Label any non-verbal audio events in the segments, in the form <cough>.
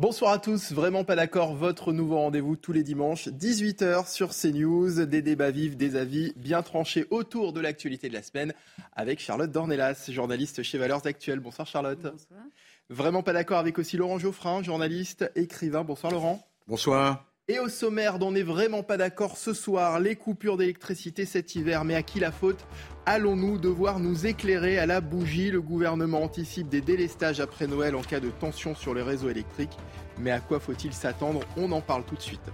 Bonsoir à tous, vraiment pas d'accord, votre nouveau rendez-vous tous les dimanches, 18h sur CNews, des débats vifs, des avis bien tranchés autour de l'actualité de la semaine avec Charlotte Dornelas, journaliste chez Valeurs Actuelles. Bonsoir Charlotte. Bonsoir. Vraiment pas d'accord avec aussi Laurent Geoffrin, journaliste, écrivain. Bonsoir Laurent. Bonsoir. Et au sommaire dont on n'est vraiment pas d'accord ce soir, les coupures d'électricité cet hiver. Mais à qui la faute? Allons-nous devoir nous éclairer à la bougie? Le gouvernement anticipe des délestages après Noël en cas de tension sur les réseaux électriques. Mais à quoi faut-il s'attendre? On en parle tout de suite.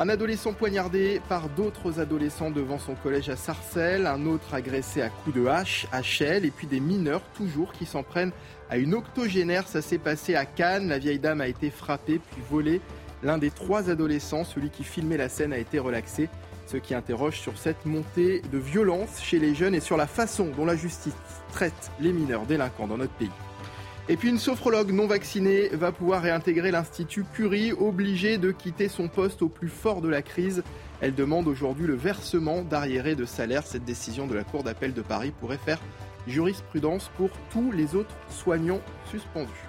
Un adolescent poignardé par d'autres adolescents devant son collège à Sarcelles, un autre agressé à coups de hache à Chelles, et puis des mineurs toujours qui s'en prennent à une octogénaire. Ça s'est passé à Cannes. La vieille dame a été frappée puis volée L'un des trois adolescents, celui qui filmait la scène, a été relaxé. Ce qui interroge sur cette montée de violence chez les jeunes et sur la façon dont la justice traite les mineurs délinquants dans notre pays. Et puis une sophrologue non vaccinée va pouvoir réintégrer l'Institut Curie, obligée de quitter son poste au plus fort de la crise. Elle demande aujourd'hui le versement d'arriérés de salaire. Cette décision de la Cour d'appel de Paris pourrait faire jurisprudence pour tous les autres soignants suspendus.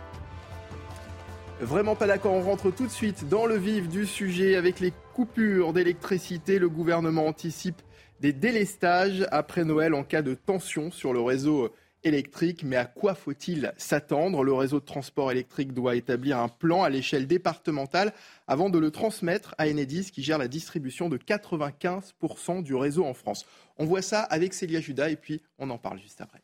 Vraiment pas d'accord, on rentre tout de suite dans le vif du sujet avec les coupures d'électricité. Le gouvernement anticipe des délestages après Noël en cas de tension sur le réseau électrique. Mais à quoi faut-il s'attendre? Le réseau de transport électrique doit établir un plan à l'échelle départementale avant de le transmettre à Enedis qui gère la distribution de 95% du réseau en France. On voit ça avec Célia Judas et puis on en parle juste après.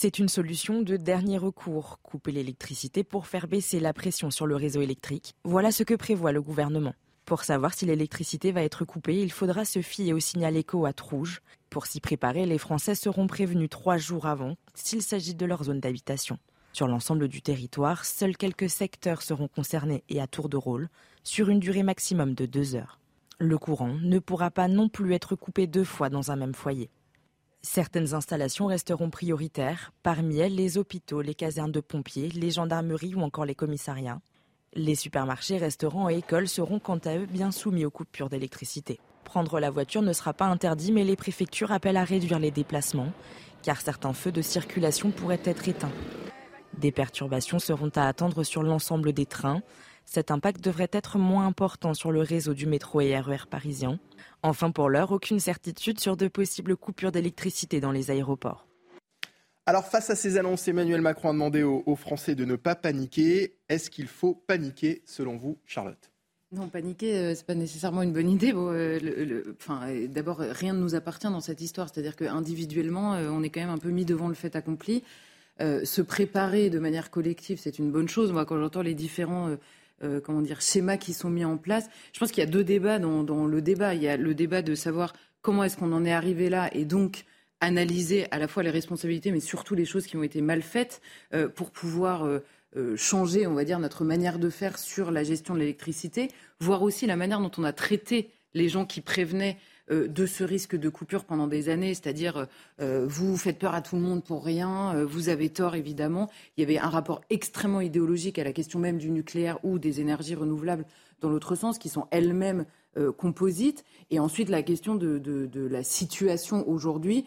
C'est une solution de dernier recours, couper l'électricité pour faire baisser la pression sur le réseau électrique. Voilà ce que prévoit le gouvernement. Pour savoir si l'électricité va être coupée, il faudra se fier au signal écho à rouge. Pour s'y préparer, les Français seront prévenus trois jours avant s'il s'agit de leur zone d'habitation. Sur l'ensemble du territoire, seuls quelques secteurs seront concernés et à tour de rôle, sur une durée maximum de deux heures. Le courant ne pourra pas non plus être coupé deux fois dans un même foyer. Certaines installations resteront prioritaires, parmi elles les hôpitaux, les casernes de pompiers, les gendarmeries ou encore les commissariats. Les supermarchés, restaurants et écoles seront quant à eux bien soumis aux coupures d'électricité. Prendre la voiture ne sera pas interdit, mais les préfectures appellent à réduire les déplacements, car certains feux de circulation pourraient être éteints. Des perturbations seront à attendre sur l'ensemble des trains. Cet impact devrait être moins important sur le réseau du métro et RER e parisien. Enfin, pour l'heure, aucune certitude sur de possibles coupures d'électricité dans les aéroports. Alors, face à ces annonces, Emmanuel Macron a demandé aux, Français de ne pas paniquer. Est-ce qu'il faut paniquer, selon vous, Charlotte? Non, paniquer, ce euh, c'est pas nécessairement une bonne idée. Euh, euh, d'abord, rien ne nous appartient dans cette histoire. C'est-à-dire qu'individuellement, on est quand même un peu mis devant le fait accompli. se préparer de manière collective, c'est une bonne chose. Moi, quand j'entends les différents euh, comment dire, schémas qui sont mis en place. Je pense qu'il y a deux débats dans, le débat. Il y a le débat de savoir comment est-ce qu'on en est arrivé là et donc analyser à la fois les responsabilités, mais surtout les choses qui ont été mal faites euh, pour pouvoir euh, changer, on va dire, notre manière de faire sur la gestion de l'électricité, voir aussi la manière dont on a traité les gens qui prévenaient de ce risque de coupure pendant des années, c'est-à-dire euh, vous faites peur à tout le monde pour rien, euh, vous avez tort évidemment. Il y avait un rapport extrêmement idéologique à la question même du nucléaire ou des énergies renouvelables dans l'autre sens, qui sont elles-mêmes composites. Et ensuite la question de, de la situation aujourd'hui.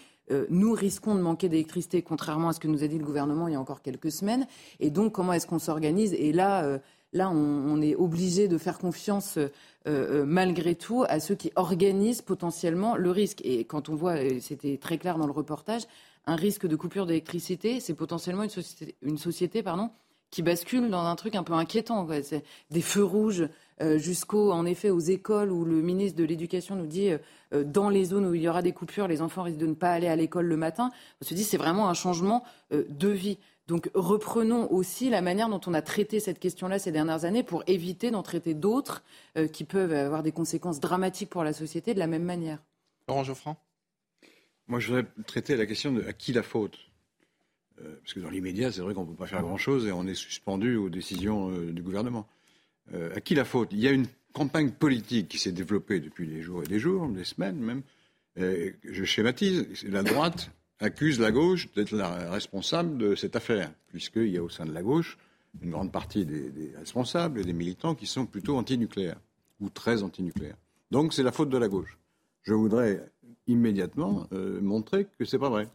nous risquons de manquer d'électricité, contrairement à ce que nous a dit le gouvernement il y a encore quelques semaines. Et donc, comment est-ce qu'on s'organise? Et là, Là, on, est obligé de faire confiance euh, euh, malgré tout à ceux qui organisent potentiellement le risque. Et quand on voit, c'était très clair dans le reportage, un risque de coupure d'électricité, c'est potentiellement une société, qui bascule dans un truc un peu inquiétant. Des feux rouges euh, jusqu'au, en effet, aux écoles où le ministre de l'Éducation nous dit dans les zones où il y aura des coupures, les enfants risquent de ne pas aller à l'école le matin. On se dit c'est vraiment un changement de vie. Donc reprenons aussi la manière dont on a traité cette question-là ces dernières années pour éviter d'en traiter d'autres euh, qui peuvent avoir des conséquences dramatiques pour la société de la même manière. Laurent Geoffrand Moi, je voudrais traiter la question de à qui la faute. Euh, parce que dans l'immédiat, c'est vrai qu'on ne peut pas faire grand-chose et on est suspendu aux décisions euh, du gouvernement. à qui la faute? Il y a une campagne politique qui s'est développée depuis des jours et des jours, des semaines même. je schématise, la droite accuse la gauche d'être la responsable de cette affaire, puisqu'il y a au sein de la gauche une grande partie des, responsables et des militants qui sont plutôt antinucléaires, ou très antinucléaires. Donc c'est la faute de la gauche. Je voudrais immédiatement euh, montrer que ce n'est pas vrai.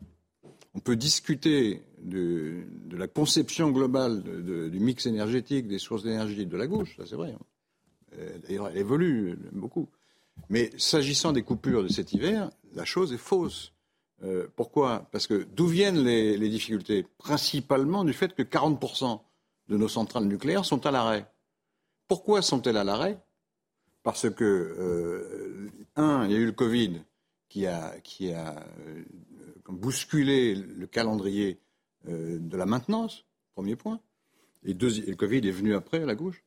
on peut discuter de, la conception globale du mix énergétique, des sources d'énergie de la gauche, ça c'est vrai. Hein. Euh, elle évolue beaucoup. Mais s'agissant des coupures de cet hiver, la chose est fausse. Euh, pourquoi? Parce que d'où viennent les, difficultés? Principalement du fait que 40% de nos centrales nucléaires sont à l'arrêt. Pourquoi sont-elles à l'arrêt? Parce que, euh, un, il y a eu le Covid qui a, euh, bousculé le calendrier de la maintenance, premier point. Et, le Covid est venu après à la gauche.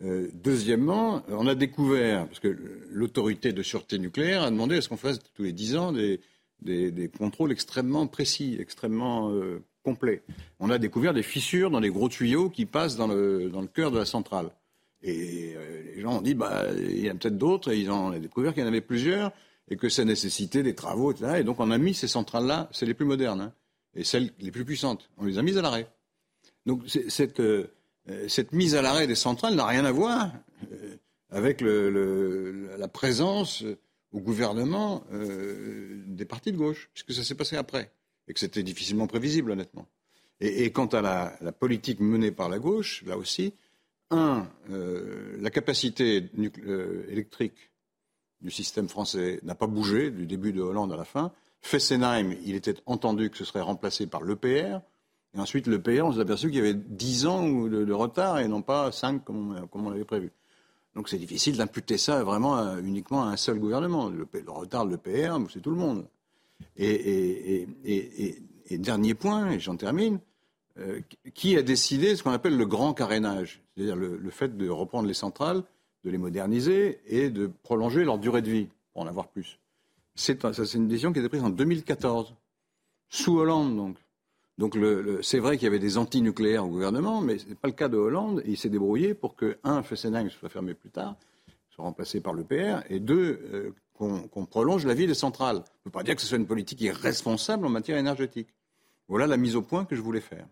deuxièmement, on a découvert, parce que l'autorité de sûreté nucléaire a demandé à ce qu'on fasse tous les dix ans des, des, contrôles extrêmement précis, extrêmement euh, complets. On a découvert des fissures dans les gros tuyaux qui passent dans le, dans le cœur de la centrale. Et euh, les gens ont dit, bah, il y en a peut-être d'autres, et ils ont découvert qu'il y en avait plusieurs, et que ça nécessitait des travaux, etc. Et donc on a mis ces centrales-là, c'est les plus modernes, hein, et celles les plus puissantes. On les a mises à l'arrêt. Donc cette, euh, cette mise à l'arrêt des centrales n'a rien à voir avec le, la présence au gouvernement euh, des partis de gauche, puisque ça s'est passé après, et que c'était difficilement prévisible, honnêtement. Et, quant à la, politique menée par la gauche, là aussi, un, euh, la capacité euh, électrique du système français n'a pas bougé du début de Hollande à la fin. Fessenheim, il était entendu que ce serait remplacé par l'EPR. Et ensuite, l'EPR, on s'est aperçu qu'il y avait 10 ans de, retard et non pas 5 comme on l'avait prévu. Donc c'est difficile d'imputer ça vraiment uniquement à un seul gouvernement. Le, retard de l'EPR, c'est tout le monde. Et, dernier point, et j'en termine, euh, qui a décidé ce qu'on appelle le grand carénage, c'est-à-dire le, fait de reprendre les centrales, de les moderniser et de prolonger leur durée de vie pour en avoir plus. C'est une décision qui a été prise en 2014, sous Hollande donc. Donc c'est vrai qu'il y avait des anti-nucléaires au gouvernement, mais ce n'est pas le cas de Hollande. il s'est débrouillé pour que, un, Fessenheim soit fermé plus tard, soit remplacé par l'EPR, et deux, euh, qu'on prolonge la vie des centrales. On ne peut pas dire que ce soit une politique irresponsable en matière énergétique. Voilà la mise au point que je voulais faire.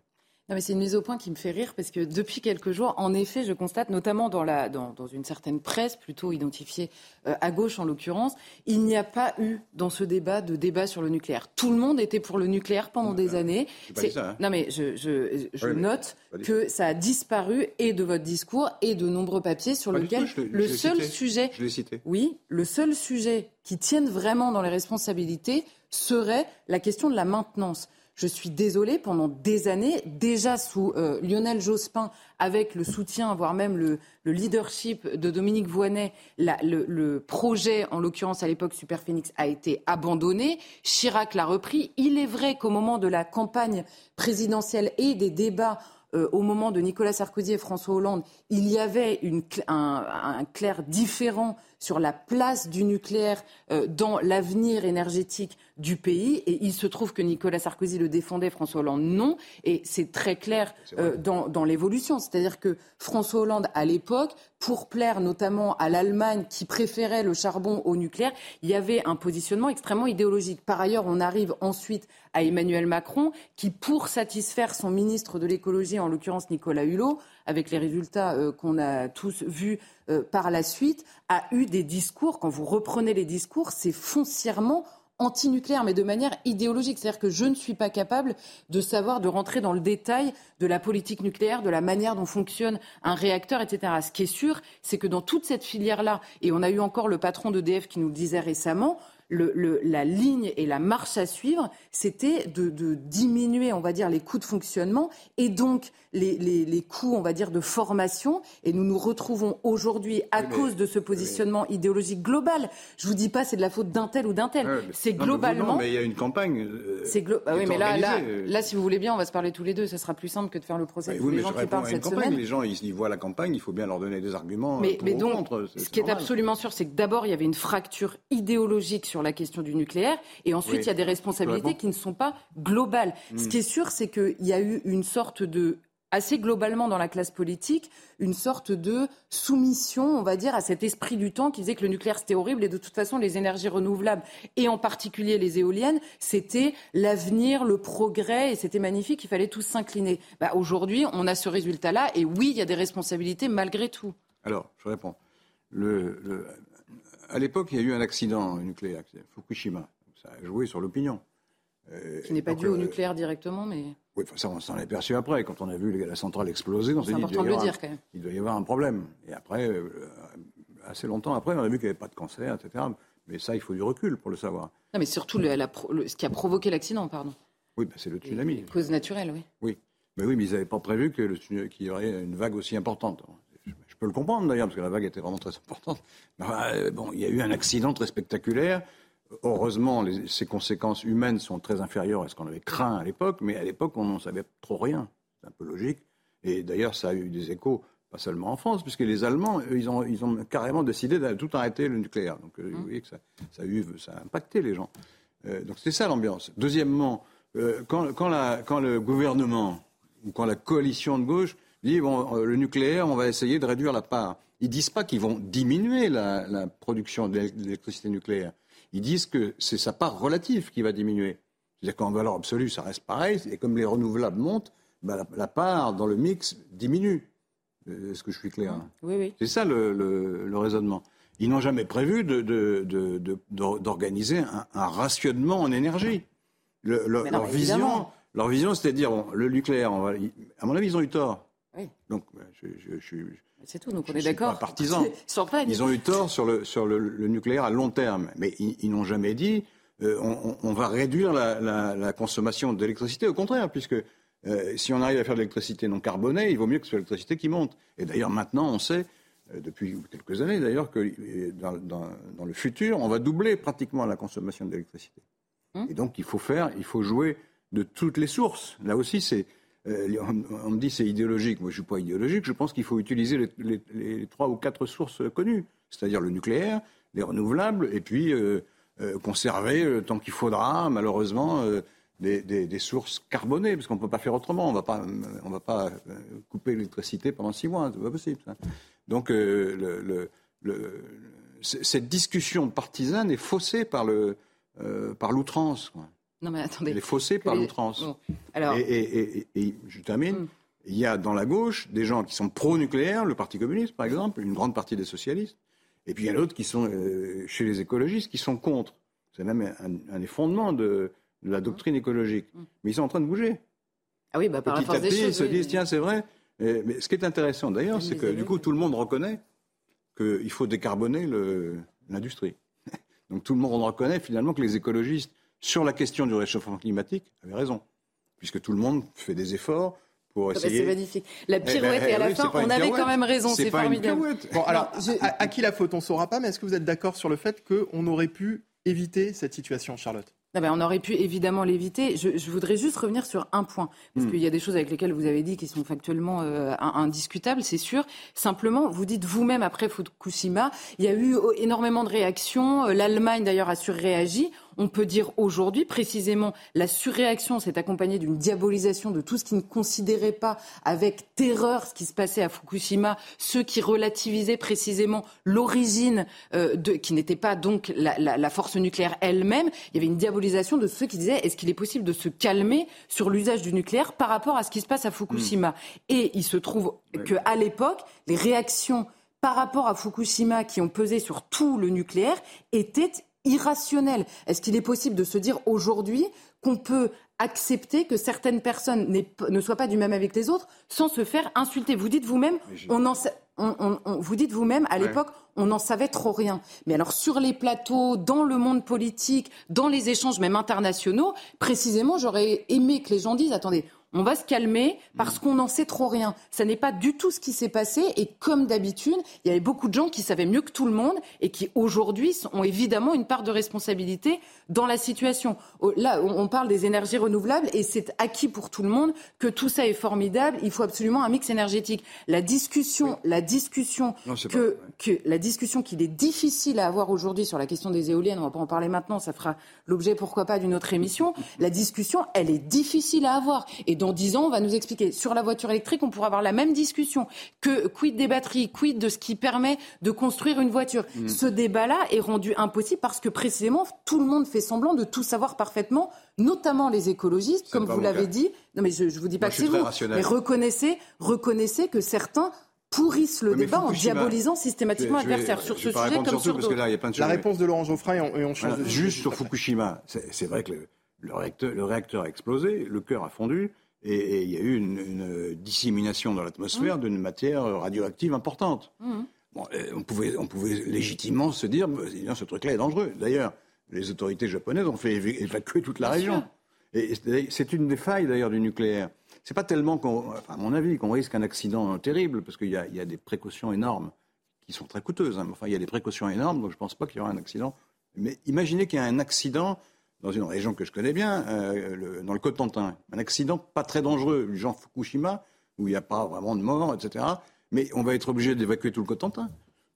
Non, mais c'est une mise au point qui me fait rire parce que depuis quelques jours, en effet, je constate, notamment dans, la, dans, dans une certaine presse, plutôt identifiée euh, à gauche en l'occurrence, il n'y a pas eu dans ce débat de débat sur le nucléaire. Tout le monde était pour le nucléaire pendant des années. Pas dit ça, hein. Non, mais je, je, je note que ça a disparu et de votre discours et de nombreux papiers sur lesquels le seul sujet, je cité. oui, le seul sujet qui tienne vraiment dans les responsabilités serait la question de la maintenance. Je suis désolée, pendant des années, déjà sous euh, Lionel Jospin, avec le soutien, voire même le, leadership de Dominique Voynet, le, projet, en l'occurrence à l'époque Super Phoenix, a été abandonné. Chirac l'a repris. Il est vrai qu'au moment de la campagne présidentielle et des débats euh, au moment de Nicolas Sarkozy et François Hollande, il y avait un, clair différent sur la place du nucléaire euh, dans l'avenir énergétique du pays. Et il se trouve que Nicolas Sarkozy le défendait, François Hollande non. Et c'est très clair euh, dans, l'évolution. C'est-à-dire que François Hollande, à l'époque, pour plaire notamment à l'Allemagne qui préférait le charbon au nucléaire, il y avait un positionnement extrêmement idéologique. Par ailleurs, on arrive ensuite à Emmanuel Macron qui, pour satisfaire son ministre de l'écologie, en l'occurrence Nicolas Hulot, avec les résultats euh, qu'on a tous vus euh, par la suite, a eu des discours, quand vous reprenez les discours, c'est foncièrement antinucléaire, mais de manière idéologique. C'est-à-dire que je ne suis pas capable de savoir, de rentrer dans le détail de la politique nucléaire, de la manière dont fonctionne un réacteur, etc. Ce qui est sûr, c'est que dans toute cette filière-là, et on a eu encore le patron d'EDF qui nous le disait récemment, la ligne et la marche à suivre, c'était de, diminuer, on va dire, les coûts de fonctionnement et donc les, coûts, on va dire, de formation. Et nous nous retrouvons aujourd'hui, à cause de ce positionnement idéologique global, je vous dis pas c'est de la faute d'un tel ou d'un tel, c'est globalement. Non, mais il y a une campagne. Euh, c'est ah oui, mais là, euh. là, si vous voulez bien, on va se parler tous les deux. Ça sera plus simple que de faire le procès oui, les gens qui parlent cette campagne. semaine. Les gens, ils, voient la campagne, il faut bien leur donner des arguments. Mais, pour mais donc, contre, ce qui est absolument sûr, c'est que d'abord, il y avait une fracture idéologique sur la question du nucléaire, et ensuite, il y a des responsabilités qui ne sont pas globales. Ce hmm. qui est sûr, c'est qu'il y a eu une sorte de assez globalement dans la classe politique une sorte de soumission, on va dire, à cet esprit du temps qui disait que le nucléaire c'était horrible et de toute façon les énergies renouvelables et en particulier les éoliennes, c'était l'avenir, le progrès et c'était magnifique, il fallait tous s'incliner. Bah, Aujourd'hui, on a ce résultat-là et oui, il y a des responsabilités malgré tout. Alors, je réponds. le, à l'époque, il y a eu un accident nucléaire, Fukushima. Ça a joué sur l'opinion. qui n'est pas dû au nucléaire directement, mais. Oui, ça, on s'en est perçu après. Quand on a vu la centrale exploser, on s'est dit important de le dire, quand même. il doit y avoir un problème. Et après, assez longtemps après, on a vu qu'il n'y avait pas de cancer, etc. Mais ça, il faut du recul pour le savoir. Non, mais surtout ce qui a provoqué l'accident, pardon. Oui, bah, c'est le tsunami. cause naturelle, oui. Oui. Mais oui, mais ils n'avaient pas prévu qu'il y aurait une vague aussi importante. Peux le comprendre d'ailleurs, parce que la vague était vraiment très importante. Euh, bon, il y a eu un accident très spectaculaire. Heureusement, ses conséquences humaines sont très inférieures à ce qu'on avait craint à l'époque, mais à l'époque, on n'en savait trop rien. C'est un peu logique. Et d'ailleurs, ça a eu des échos pas seulement en France, puisque les Allemands, ils ont, carrément décidé de tout arrêter le nucléaire. Donc, euh, vous voyez que ça, a eu, ça a impacté les gens. Euh, donc, c'est ça l'ambiance. Deuxièmement, quand, le gouvernement ou quand la coalition de gauche dit bon, le nucléaire, on va essayer de réduire la part, ils disent pas qu'ils vont diminuer la, la production d'électricité nucléaire. Ils disent que c'est sa part relative qui va diminuer. C'est-à-dire qu'en valeur absolue, ça reste pareil. Et comme les renouvelables montent, ben, la, la part dans le mix diminue. Euh, est-ce que je suis clair Oui, oui. C'est ça le, raisonnement. Ils n'ont jamais prévu d'organiser un, rationnement en énergie. leur, vision, leur vision, c'était de dire le nucléaire, on va, à mon avis, ils ont eu tort. Oui. Donc, je, suis. C'est tout, donc on est d'accord. Partisan. <laughs> ils ont eu tort sur le, sur le, nucléaire à long terme, mais ils, n'ont jamais dit euh, on, va réduire la, la consommation d'électricité. Au contraire, puisque euh, si on arrive à faire de l'électricité non carbonée, il vaut mieux que ce soit l'électricité qui monte. Et d'ailleurs, maintenant, on sait, euh, depuis quelques années d'ailleurs, que euh, dans, le futur, on va doubler pratiquement la consommation d'électricité. Hum. Et donc, il faut faire, il faut jouer de toutes les sources. Là aussi, c'est. On, me dit c'est idéologique. Moi, je ne suis pas idéologique. Je pense qu'il faut utiliser les, trois ou quatre sources connues, c'est-à-dire le nucléaire, les renouvelables, et puis conserver le temps qu'il faudra, malheureusement, des, sources carbonées, parce qu'on ne peut pas faire autrement. On ne va pas euh, couper l'électricité pendant six mois, c'est pas possible. Donc euh, cette discussion partisane est faussée par euh, par l'outrance. Non mais attendez. Elle est faussée par l'outrance. Alors... Et, je termine. Hmm. Il y a dans la gauche des gens qui sont pro-nucléaire, le Parti communiste par exemple, une grande partie des socialistes, et puis il y a d'autres qui sont chez les écologistes qui sont contre. C'est même un, un des fondements de, de la doctrine écologique. Mm. Mais ils sont en train de bouger. Ah oui, bah, par Petit à petit, ils se disent, tiens, c'est vrai. mais ce qui est intéressant d'ailleurs, c'est que du coup, tout le monde reconnaît qu'il faut décarboner l'industrie. <laughs> Donc tout le monde reconnaît finalement que les écologistes, sur la question du réchauffement climatique, avaient raison. Puisque tout le monde fait des efforts pour ah bah, essayer. c'est magnifique. La eh pirouette, ben, et à la fin, on avait quand même raison, c'est formidable. Bon, alors, à, à, qui la faute, on ne saura pas, mais est-ce que vous êtes d'accord sur le fait qu'on aurait pu éviter cette situation, Charlotte? Ah ben, on aurait pu évidemment l'éviter. Je, je, voudrais juste revenir sur un point, parce hmm. qu'il y a des choses avec lesquelles vous avez dit qui sont factuellement euh, indiscutables, c'est sûr. Simplement, vous dites vous-même après Fukushima, il y a eu énormément de réactions. Euh, L'Allemagne d'ailleurs a surréagi on peut dire aujourd'hui précisément la surréaction s'est accompagnée d'une diabolisation de tout ce qui ne considérait pas avec terreur ce qui se passait à Fukushima, ceux qui relativisaient précisément l'origine euh, de qui n'était pas donc la, force nucléaire elle-même. Il y avait une diabolisation de ceux qui disaient est-ce qu'il est possible de se calmer sur l'usage du nucléaire par rapport à ce qui se passe à Fukushima? Hmm. Et il se trouve que à l'époque, les réactions par rapport à Fukushima qui ont pesé sur tout le nucléaire étaient irrationnel. Est-ce qu'il est possible de se dire aujourd'hui qu'on peut accepter que certaines personnes ne soient pas du même avec les autres sans se faire insulter? Vous dites vous-même, on vous dites vous-même, à l'époque, on n'en savait trop rien. Mais alors sur les plateaux, dans le monde politique, dans les échanges même internationaux, précisément, j'aurais aimé que les gens disent, attendez, on va se calmer parce qu'on n'en sait trop rien. Ça n'est pas du tout ce qui s'est passé. Et comme d'habitude, il y avait beaucoup de gens qui savaient mieux que tout le monde et qui aujourd'hui ont évidemment une part de responsabilité dans la situation. Là, on parle des énergies renouvelables et c'est acquis pour tout le monde que tout ça est formidable. Il faut absolument un mix énergétique. La discussion, la discussion que, que la discussion qu'il est difficile à avoir aujourd'hui sur la question des éoliennes, on va pas en parler maintenant, ça fera l'objet pourquoi pas d'une autre émission. La discussion, elle est difficile à avoir. Et dans dix ans, on va nous expliquer. Sur la voiture électrique, on pourra avoir la même discussion. Que quid des batteries, quid de ce qui permet de construire une voiture. Mm. Ce débat-là est rendu impossible parce que précisément, tout le monde fait semblant de tout savoir parfaitement, notamment les écologistes, comme vous l'avez dit. Non, mais je ne vous dis pas que c'est vous. Mais reconnaissez, reconnaissez que certains pourrissent le débat en diabolisant systématiquement l'adversaire sur ce sujet comme sur d'autres. La réponse de Laurent Geoffrin et on, change Juste sur Fukushima, c'est vrai que le réacteur, a explosé, le cœur a fondu, et, il y a eu une, dissémination dans l'atmosphère mmh. d'une matière radioactive importante. Mmh. on, pouvait, on pouvait légitimement se dire, bah, ce truc-là est dangereux. D'ailleurs, les autorités japonaises ont fait évacuer toute la région. Et c'est une des failles d'ailleurs du nucléaire. C'est pas tellement, à mon avis, qu'on risque un accident terrible, parce qu'il y, a des précautions énormes qui sont très coûteuses. Hein. Enfin, il y a des précautions énormes, donc je ne pense pas qu'il y aura un accident. Mais imaginez qu'il y a un accident dans une région que je connais bien, euh, dans le Cotentin. Un accident pas très dangereux, genre Fukushima, où il n'y a pas vraiment de morts, etc. Mais on va être obligé d'évacuer tout le Cotentin.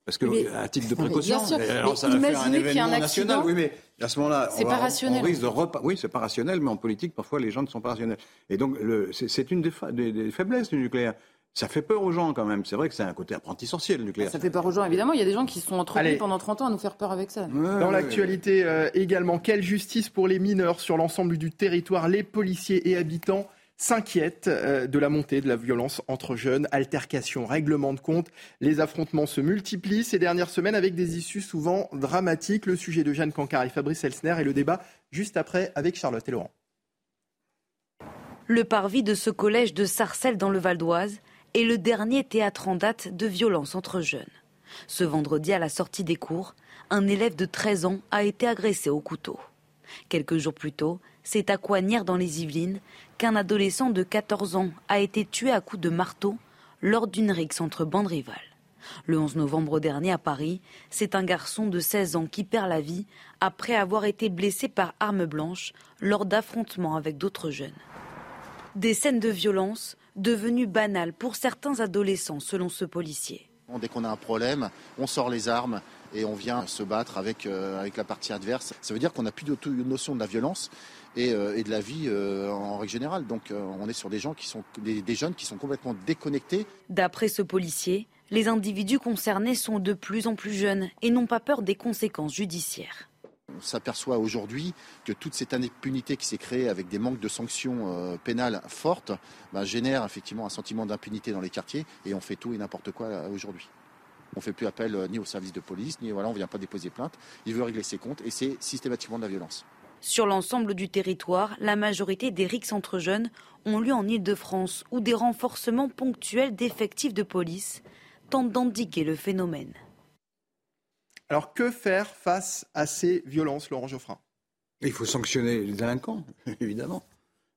Parce que, à titre de <laughs> précaution, alors ça va faire un événement national. Oui, mais à ce moment-là, c'est pas rationnel. On risque de repas. Oui, c'est pas rationnel, mais en politique, parfois, les gens ne sont pas rationnels. Et donc, c'est une des, des, faiblesses du nucléaire. Ça fait peur aux gens quand même. C'est vrai que c'est un côté apprenti sorcier, le nucléaire. Ça fait peur aux gens, évidemment. Il y a des gens qui sont entretenus pendant 30 ans à nous faire peur avec ça. Dans l'actualité euh, également, quelle justice pour les mineurs sur l'ensemble du territoire? Les policiers et habitants s'inquiètent euh, de la montée de la violence entre jeunes, altercations, règlements de compte. Les affrontements se multiplient ces dernières semaines avec des issues souvent dramatiques. Le sujet de Jeanne Cancard et Fabrice Elsner et le débat juste après avec Charlotte et Laurent. Le parvis de ce collège de Sarcelles dans le Val d'Oise est le dernier théâtre en date de violence entre jeunes. Ce vendredi, à la sortie des cours, un élève de 13 ans a été agressé au couteau. Quelques jours plus tôt, c'est à Coignères dans les Yvelines qu'un adolescent de 14 ans a été tué à coups de marteau lors d'une rixe entre bandes rivales. Le 11 novembre dernier à Paris, c'est un garçon de 16 ans qui perd la vie après avoir été blessé par arme blanche lors d'affrontements avec d'autres jeunes. Des scènes de violence devenues banales pour certains adolescents selon ce policier. Dès qu'on a un problème, on sort les armes et on vient se battre avec, euh, avec la partie adverse. Ça veut dire qu'on n'a plus de notion de la violence euh, et, de la vie euh, en règle générale. Donc euh, on est sur des gens qui sont des, jeunes qui sont complètement déconnectés. D'après ce policier, les individus concernés sont de plus en plus jeunes et n'ont pas peur des conséquences judiciaires. On s'aperçoit aujourd'hui que toute cette impunité qui s'est créée avec des manques de sanctions pénales fortes bah, génère effectivement un sentiment d'impunité dans les quartiers et on fait tout et n'importe quoi aujourd'hui. On ne fait plus appel ni au service de police, ni voilà, on ne vient pas déposer plainte. Il veut régler ses comptes et c'est systématiquement de la violence. Sur l'ensemble du territoire, la majorité des rixes entre jeunes ont lieu en Ile-de-France, où des renforcements ponctuels d'effectifs de police tentent d'endiguer le phénomène. Alors que faire face à ces violences, Laurent Geoffrin? Il faut sanctionner les délinquants, <laughs> évidemment,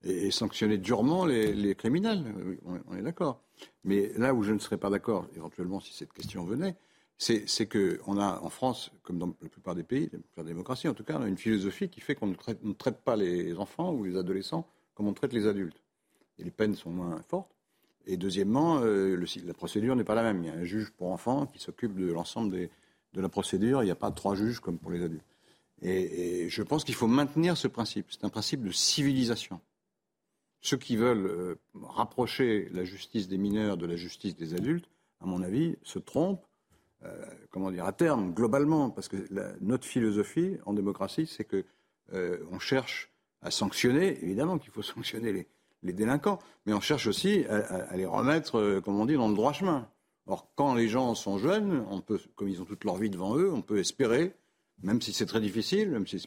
et sanctionner durement les, criminels, on est d'accord. Mais là où je ne serais pas d'accord, éventuellement, si cette question venait, c'est qu'on a en France, comme dans la plupart des pays, la démocratie en tout cas, on a une philosophie qui fait qu'on ne traite, pas les enfants ou les adolescents comme on traite les adultes. Et les peines sont moins fortes. Et deuxièmement, euh, la procédure n'est pas la même. Il y a un juge pour enfants qui s'occupe de l'ensemble de la procédure. Il n'y a pas trois juges comme pour les adultes. Et, je pense qu'il faut maintenir ce principe. C'est un principe de civilisation. Ceux qui veulent euh, rapprocher la justice des mineurs de la justice des adultes, à mon avis, se trompent euh, comment dire, à terme, globalement, parce que notre philosophie en démocratie, c'est que euh, on cherche à sanctionner, évidemment qu'il faut <laughs> sanctionner les, délinquants, mais on cherche aussi à, les remettre, comme on dit, dans le droit chemin. Or, quand les gens sont jeunes, comme ils ont toute leur vie devant eux, on peut espérer, même si c'est très difficile, même si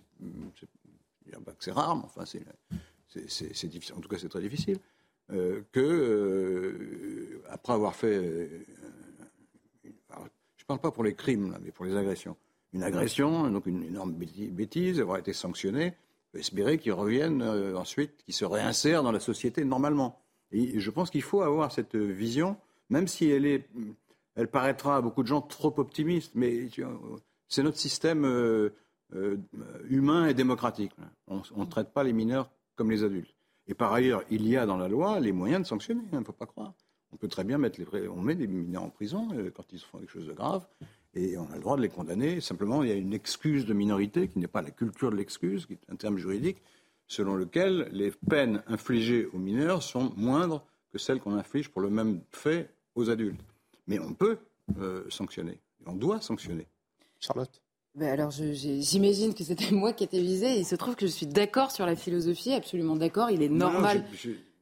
c'est rare, mais enfin c'est difficile, en tout cas c'est très difficile, que après avoir fait je ne parle pas pour les crimes, mais pour les agressions. Une agression, donc une énorme bêtise, avoir été sanctionnée, on peut espérer qu'ils reviennent euh, ensuite, qu'ils se réinsèrent dans la société normalement. Et je pense qu'il faut avoir cette vision, même si elle, est, elle paraîtra à beaucoup de gens trop optimiste, mais c'est notre système euh, euh, humain et démocratique. On ne traite pas les mineurs comme les adultes. Et par ailleurs, il y a dans la loi les moyens de sanctionner, il ne faut pas croire. On peut très bien mettre les on met des mineurs en prison euh, quand ils font quelque chose de grave et on a le droit de les condamner. Simplement, il y a une excuse de minorité qui n'est pas la culture de l'excuse, qui est un terme juridique selon lequel les peines infligées aux mineurs sont moindres que celles qu'on inflige pour le même fait aux adultes. Mais on peut euh, sanctionner, on doit sanctionner. Charlotte? Ben alors, j'imagine que c'était moi qui étais visé. Il se trouve que je suis d'accord sur la philosophie, absolument d'accord. Il est normal.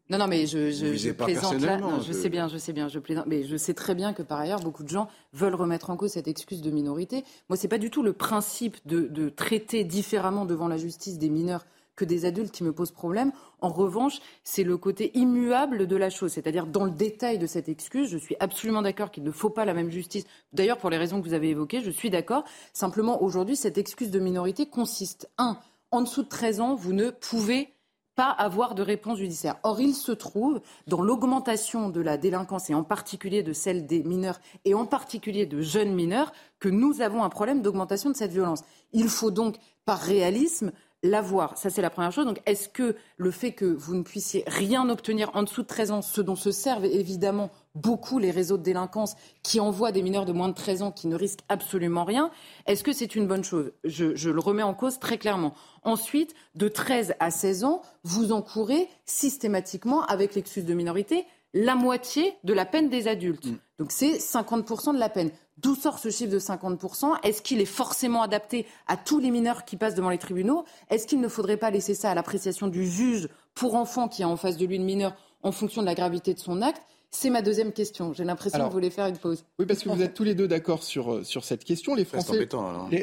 Non, non, mais je, je, plaisante là. je, sais bien, je sais bien, je plaisante. Mais je sais très bien que par ailleurs, beaucoup de gens veulent remettre en cause cette excuse de minorité. Moi, c'est pas du tout le principe de, traiter différemment devant la justice des mineurs que des adultes qui me posent problème. En revanche, c'est le côté immuable de la chose, c'est-à-dire dans le détail de cette excuse. Je suis absolument d'accord qu'il ne faut pas la même justice. D'ailleurs, pour les raisons que vous avez évoquées, je suis d'accord. Simplement, aujourd'hui, cette excuse de minorité consiste, un, en dessous de 13 ans, vous ne pouvez pas avoir de réponse judiciaire. Or, il se trouve, dans l'augmentation de la délinquance, et en particulier de celle des mineurs, et en particulier de jeunes mineurs, que nous avons un problème d'augmentation de cette violence. Il faut donc, par réalisme, l'avoir. Ça, c'est la première chose. Donc, est-ce que le fait que vous ne puissiez rien obtenir en dessous de 13 ans, ce dont se servent évidemment beaucoup les réseaux de délinquance qui envoient des mineurs de moins de 13 ans qui ne risquent absolument rien, est-ce que c'est une bonne chose? Je, le remets en cause très clairement. Ensuite, de 13 à 16 ans, vous encourez systématiquement, avec l'excuse de minorité, la moitié de la peine des adultes. Mm. Donc c'est 50% de la peine. D'où sort ce chiffre de 50% Est-ce qu'il est forcément adapté à tous les mineurs qui passent devant les tribunaux? Est-ce qu'il ne faudrait pas laisser ça à l'appréciation du juge pour enfant qui a en face de lui une mineure en fonction de la gravité de son acte? C'est ma deuxième question. J'ai l'impression que vous voulez faire une pause. Oui, parce que vous êtes tous les deux d'accord sur, euh, sur cette question. Les Français,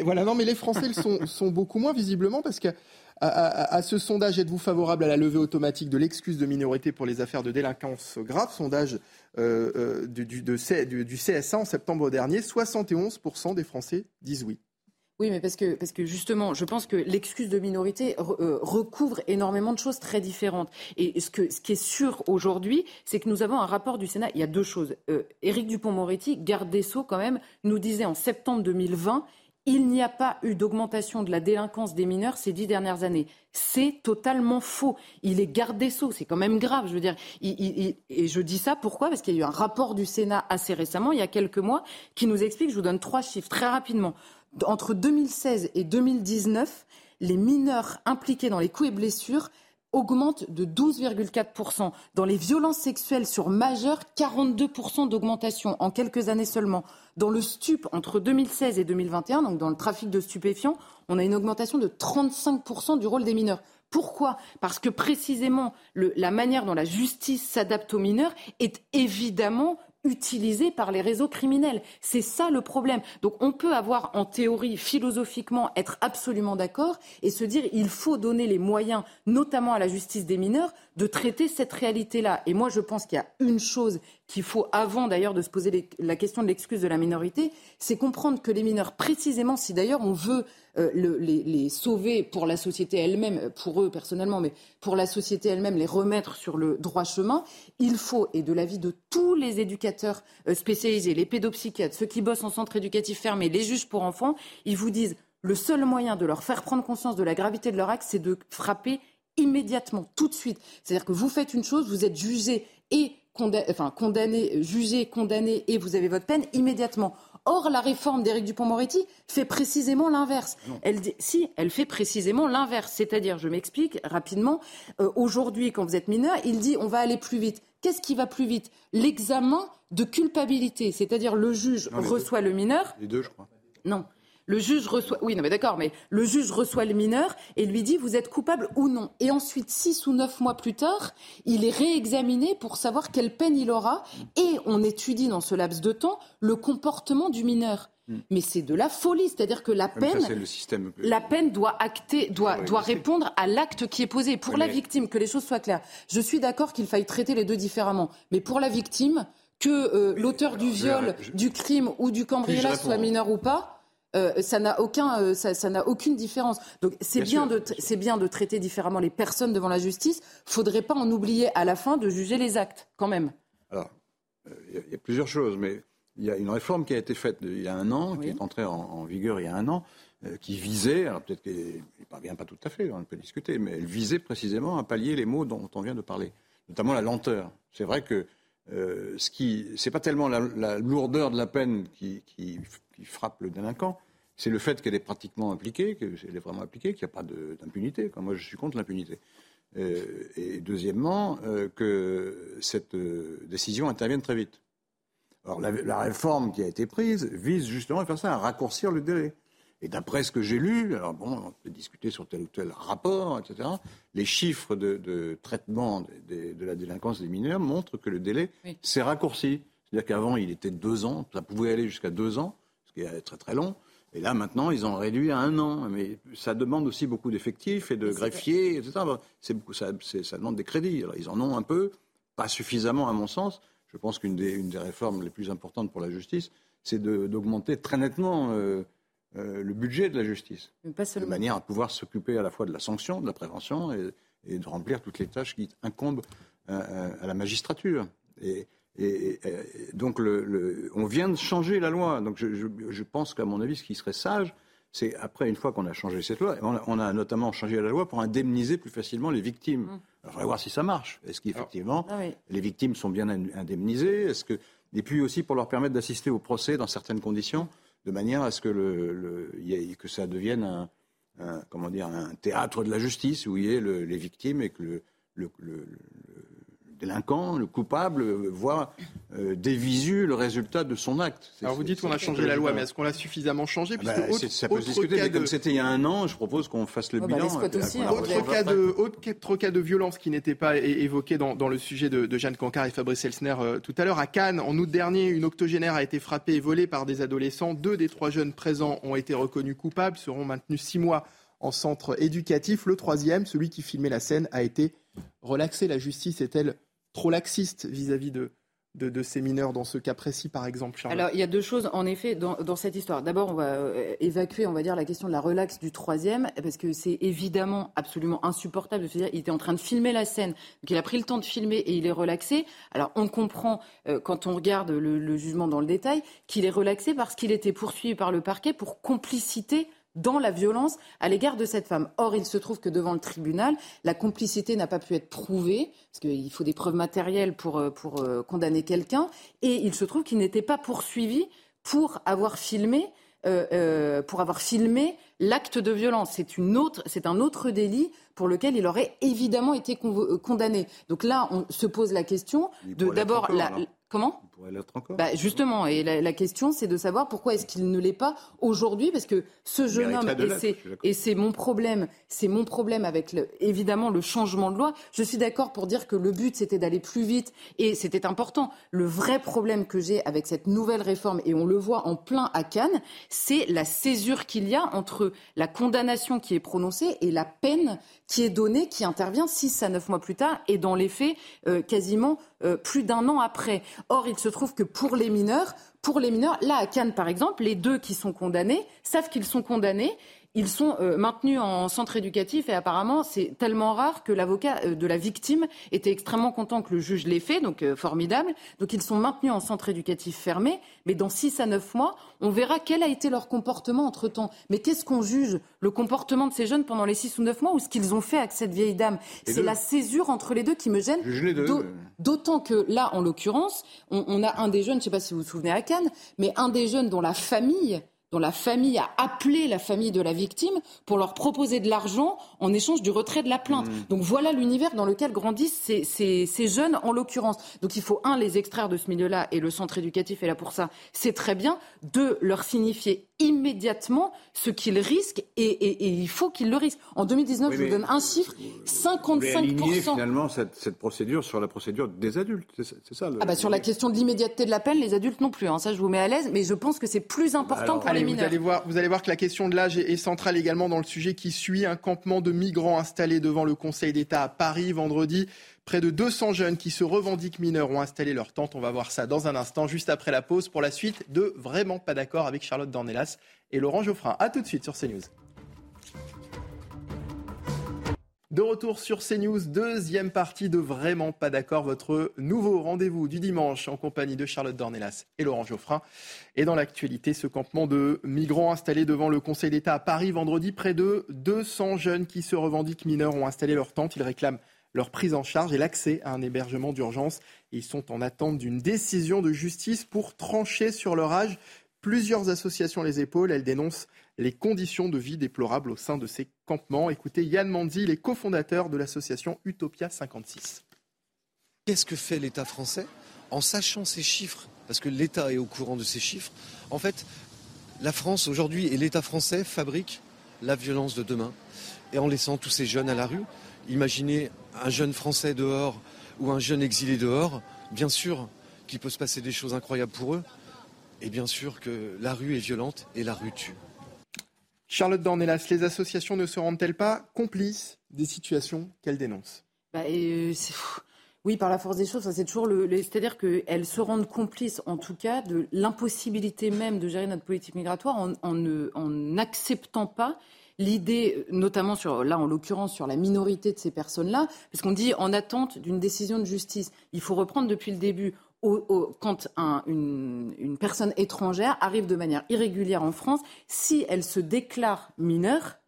voilà, non, mais les Français sont, <laughs> sont beaucoup moins visiblement parce que à, ce sondage, êtes-vous favorable à la levée automatique de l'excuse de minorité pour les affaires de délinquance grave? Sondage euh, euh, du, CSA en septembre dernier, 71% des Français disent oui. Oui, mais parce que, parce que justement, je pense que l'excuse de minorité euh, recouvre énormément de choses très différentes. Et ce qui est sûr aujourd'hui, c'est que nous avons un rapport du Sénat. Il y a deux choses. Éric Dupont-Moretti, garde des Sceaux, quand même, nous disait en septembre 2020 il n'y a pas eu d'augmentation de la délinquance des mineurs ces dix dernières années. C'est totalement faux. Il est gardé sceaux, c'est quand même grave. Je veux dire, et je dis ça pourquoi? Parce qu'il y a eu un rapport du Sénat assez récemment, il y a quelques mois, qui nous explique. Je vous donne trois chiffres très rapidement. Entre 2016 et 2019, les mineurs impliqués dans les coups et blessures augmente de 12,4%. Dans les violences sexuelles sur majeurs, 42% d'augmentation en quelques années seulement. Dans le stup, entre 2016 et 2021, donc dans le trafic de stupéfiants, on a une augmentation de 35% du rôle des mineurs. Pourquoi? Parce que précisément la manière dont la justice s'adapte aux mineurs est évidemment utilisé par les réseaux criminels. C'est ça le problème. Donc on peut avoir en théorie, philosophiquement, être absolument d'accord et se dire il faut donner les moyens, notamment à la justice des mineurs, de traiter cette réalité-là. Et moi je pense qu'il y a une chose qu'il faut, avant d'ailleurs de se poser la question de l'excuse de la minorité, c'est comprendre que les mineurs, précisément, si d'ailleurs on veut euh, les, sauver pour la société elle-même, pour eux personnellement, mais pour la société elle-même, les remettre sur le droit chemin, il faut, et de l'avis de tous les éducateurs euh, spécialisés, les pédopsychiatres, ceux qui bossent en centre éducatif fermé, les juges pour enfants, ils vous disent le seul moyen de leur faire prendre conscience de la gravité de leur acte, c'est de frapper immédiatement, tout de suite. C'est-à-dire que vous faites une chose, vous êtes jugé et condamné, jugé, condamné et vous avez votre peine immédiatement. Or, la réforme d'Éric Dupont-Moretti fait précisément l'inverse. Elle si, elle fait précisément l'inverse. C'est-à-dire, je m'explique rapidement, euh, aujourd'hui, quand vous êtes mineur, il dit on va aller plus vite. Qu'est-ce qui va plus vite? L'examen de culpabilité, c'est-à-dire le juge reçoit le mineur. Les deux, je crois. Non. Le juge reçoit, oui, non, mais d'accord, mais le juge reçoit le mineur et lui dit vous êtes coupable ou non. Et ensuite, six ou neuf mois plus tard, il est réexaminé pour savoir quelle peine il aura et on étudie dans ce laps de temps le comportement du mineur. Hmm. Mais c'est de la folie, c'est-à-dire que la peine, la peine doit acter, doit, doit répondre à l'acte qui est posé. Pour la victime, que les choses soient claires. Je suis d'accord qu'il faille traiter les deux différemment, mais pour la victime, que euh, l'auteur du viol, du crime ou du cambriolage soit mineur ou pas, euh, ça n'a aucun, euh, ça, n'a aucune différence. Donc c'est bien, de, c'est bien de traiter différemment les personnes devant la justice. Faudrait pas en oublier à la fin de juger les actes, quand même. Alors, euh, il y, a plusieurs choses, mais il y a une réforme qui a été faite il y a un an, qui est entrée en, vigueur il y a un an, qui visait, alors peut-être qu'elle ne parvient pas tout à fait, on peut discuter, mais elle visait précisément à pallier les mots dont on vient de parler, notamment la lenteur. C'est vrai que ce qui, c'est pas tellement la, lourdeur de la peine qui, frappe le délinquant, c'est le fait qu'elle est pratiquement impliquée, qu'elle est vraiment appliquée, qu'il n'y a pas d'impunité. Moi, je suis contre l'impunité. Euh, et deuxièmement, euh, que cette euh, décision intervienne très vite. Alors, la, réforme qui a été prise vise justement à faire ça, à raccourcir le délai. Et d'après ce que j'ai lu, alors bon, on peut discuter sur tel ou tel rapport, etc., les chiffres de, traitement de, la délinquance des mineurs montrent que le délai s'est raccourci. C'est-à-dire qu'avant, il était deux ans, ça pouvait aller jusqu'à deux ans ce qui est très très long. Et là, maintenant, ils ont réduit à un an. Mais ça demande aussi beaucoup d'effectifs et de greffiers, etc. C'est beaucoup, ça, ça, demande des crédits. Alors, ils en ont un peu, pas suffisamment à mon sens. Je pense qu'une des, une des réformes les plus importantes pour la justice, c'est d'augmenter très nettement euh, euh, le budget de la justice. de manière à pouvoir s'occuper à la fois de la sanction, de la prévention et, de remplir toutes les tâches qui incombent euh, à la magistrature. Et, et, donc, le, on vient de changer la loi. Donc, je, pense qu'à mon avis, ce qui serait sage, c'est après, une fois qu'on a changé cette loi, on a, notamment changé la loi pour indemniser plus facilement les victimes. Mmh. Alors, il va voir si ça marche. Est-ce qu'effectivement, ah les victimes sont bien indemnisées? Est-ce que et puis aussi pour leur permettre d'assister au procès dans certaines conditions, de manière à ce que, le, que ça devienne un, comment dire, un théâtre de la justice où il y ait les victimes et que le, délinquant, le coupable, voit euh, des visus le résultat de son acte. Alors vous dites qu'on a changé la loi, mais est-ce qu'on l'a suffisamment changé ah bah, Ça peut se discuter, mais comme c'était il y a un an, je propose qu'on fasse le oh, bah, bilan. aussi, hein, autre, cas de, autre, cas de violence qui n'était pas évoqué dans, le sujet de, Jeanne Cancard et Fabrice Elsner euh, tout à l'heure. À Cannes, en août dernier, une octogénaire a été frappée et volée par des adolescents. Deux des trois jeunes présents ont été reconnus coupables, seront maintenus six mois en centre éducatif. Le troisième, celui qui filmait la scène, a été relaxé. La justice est-elle trop laxiste vis-à-vis de, de, ces mineurs dans ce cas précis, par exemple Alors, il y a deux choses, en effet, dans, cette histoire. D'abord, on va euh, évacuer, on va dire, la question de la relaxe du troisième, parce que c'est évidemment absolument insupportable de se dire il était en train de filmer la scène, donc il a pris le temps de filmer et il est relaxé. Alors, on comprend, euh, quand on regarde le jugement dans le détail, qu'il est relaxé parce qu'il était poursuivi par le parquet pour complicité dans la violence à l'égard de cette femme. Or, il se trouve que devant le tribunal, la complicité n'a pas pu être prouvée, parce qu'il faut des preuves matérielles pour, euh, pour euh, condamner quelqu'un, et il se trouve qu'il n'était pas poursuivi pour avoir filmé euh, pour avoir filmé l'acte de violence. C'est une autre, c'est un autre délit pour lequel il aurait évidemment été condamné. Donc là, on se pose la question de d'abord la, comment encore. Bah, justement, et la, question, c'est de savoir pourquoi est-ce qu'il ne l'est pas aujourd'hui, parce que ce jeune homme, et c'est mon problème, c'est mon problème avec évidemment le changement de loi. Je suis d'accord pour dire que le but c'était d'aller plus vite et c'était important. Le vrai problème que j'ai avec cette nouvelle réforme, et on le voit en plein à Cannes, c'est la césure qu'il y a entre la condamnation qui est prononcée et la peine qui est donnée, qui intervient six à neuf mois plus tard, et dans les faits, euh, quasiment euh, plus d'un an après. Or, il se trouve que pour les mineurs, pour les mineurs, là à Cannes par exemple, les deux qui sont condamnés savent qu'ils sont condamnés ils sont euh, maintenus en centre éducatif et apparemment c'est tellement rare que l'avocat euh, de la victime était extrêmement content que le juge l'ait fait, donc euh, formidable. Donc ils sont maintenus en centre éducatif fermé, mais dans 6 à 9 mois, on verra quel a été leur comportement entre-temps. Mais qu'est-ce qu'on juge Le comportement de ces jeunes pendant les 6 ou 9 mois ou ce qu'ils ont fait avec cette vieille dame? C'est la césure entre les deux qui me gêne. D'autant que là, en l'occurrence, on, on, a un des jeunes, je ne sais pas si vous vous souvenez à Cannes, mais un des jeunes dont la famille dont la famille a appelé la famille de la victime pour leur proposer de l'argent en échange du retrait de la plainte. Mmh. Donc voilà l'univers dans lequel grandissent ces, ces, ces jeunes en l'occurrence. Donc il faut, un, les extraire de ce milieu-là, et le centre éducatif est là pour ça, c'est très bien. Deux, leur signifier immédiatement ce qu'ils risquent, et, et, et il faut qu'ils le risquent. En 2019, je vous donne un chiffre, 55%. Vous finalement cette, cette, procédure sur la procédure des adultes, c'est ça ah bah Sur la question de l'immédiateté de la peine, les adultes non plus, hein. ça je vous mets à l'aise, mais je pense que c'est plus important pour vous allez, voir, vous allez voir que la question de l'âge est, centrale également dans le sujet qui suit. Un campement de migrants installé devant le Conseil d'État à Paris vendredi. Près de 200 jeunes qui se revendiquent mineurs ont installé leur tente. On va voir ça dans un instant, juste après la pause, pour la suite de Vraiment pas d'accord avec Charlotte Dornelas et Laurent Geoffrin. A tout de suite sur CNews. De retour sur CNews, deuxième partie de Vraiment pas d'accord, votre nouveau rendez-vous du dimanche en compagnie de Charlotte Dornelas et Laurent Geoffrin. Et dans l'actualité, ce campement de migrants installé devant le Conseil d'État à Paris vendredi, près de 200 jeunes qui se revendiquent mineurs ont installé leur tente. Ils réclament leur prise en charge et l'accès à un hébergement d'urgence. Ils sont en attente d'une décision de justice pour trancher sur leur âge. Plusieurs associations les épaules, elles dénoncent les conditions de vie déplorables au sein de ces campements. Écoutez Yann Manzi, les cofondateurs de l'association Utopia 56. Qu'est-ce que fait l'État français en sachant ces chiffres? Parce que l'État est au courant de ces chiffres. En fait, la France aujourd'hui et l'État français fabriquent la violence de demain. Et en laissant tous ces jeunes à la rue, imaginez un jeune Français dehors ou un jeune exilé dehors, bien sûr qu'il peut se passer des choses incroyables pour eux. Et bien sûr que la rue est violente et la rue tue. Charlotte Dornelas, les associations ne se rendent-elles pas complices des situations qu'elles dénoncent? Bah, oui, par la force des choses, c'est toujours le, c'est-à-dire qu'elles se rendent complices, en tout cas, de l'impossibilité même de gérer notre politique migratoire en, n'acceptant pas l'idée, notamment sur, là en l'occurrence sur la minorité de ces personnes-là, parce dit en attente d'une décision de justice. Il faut reprendre depuis le début. quand une, personne étrangère arrive de manière irrégulière en France, si elle se déclare mineure,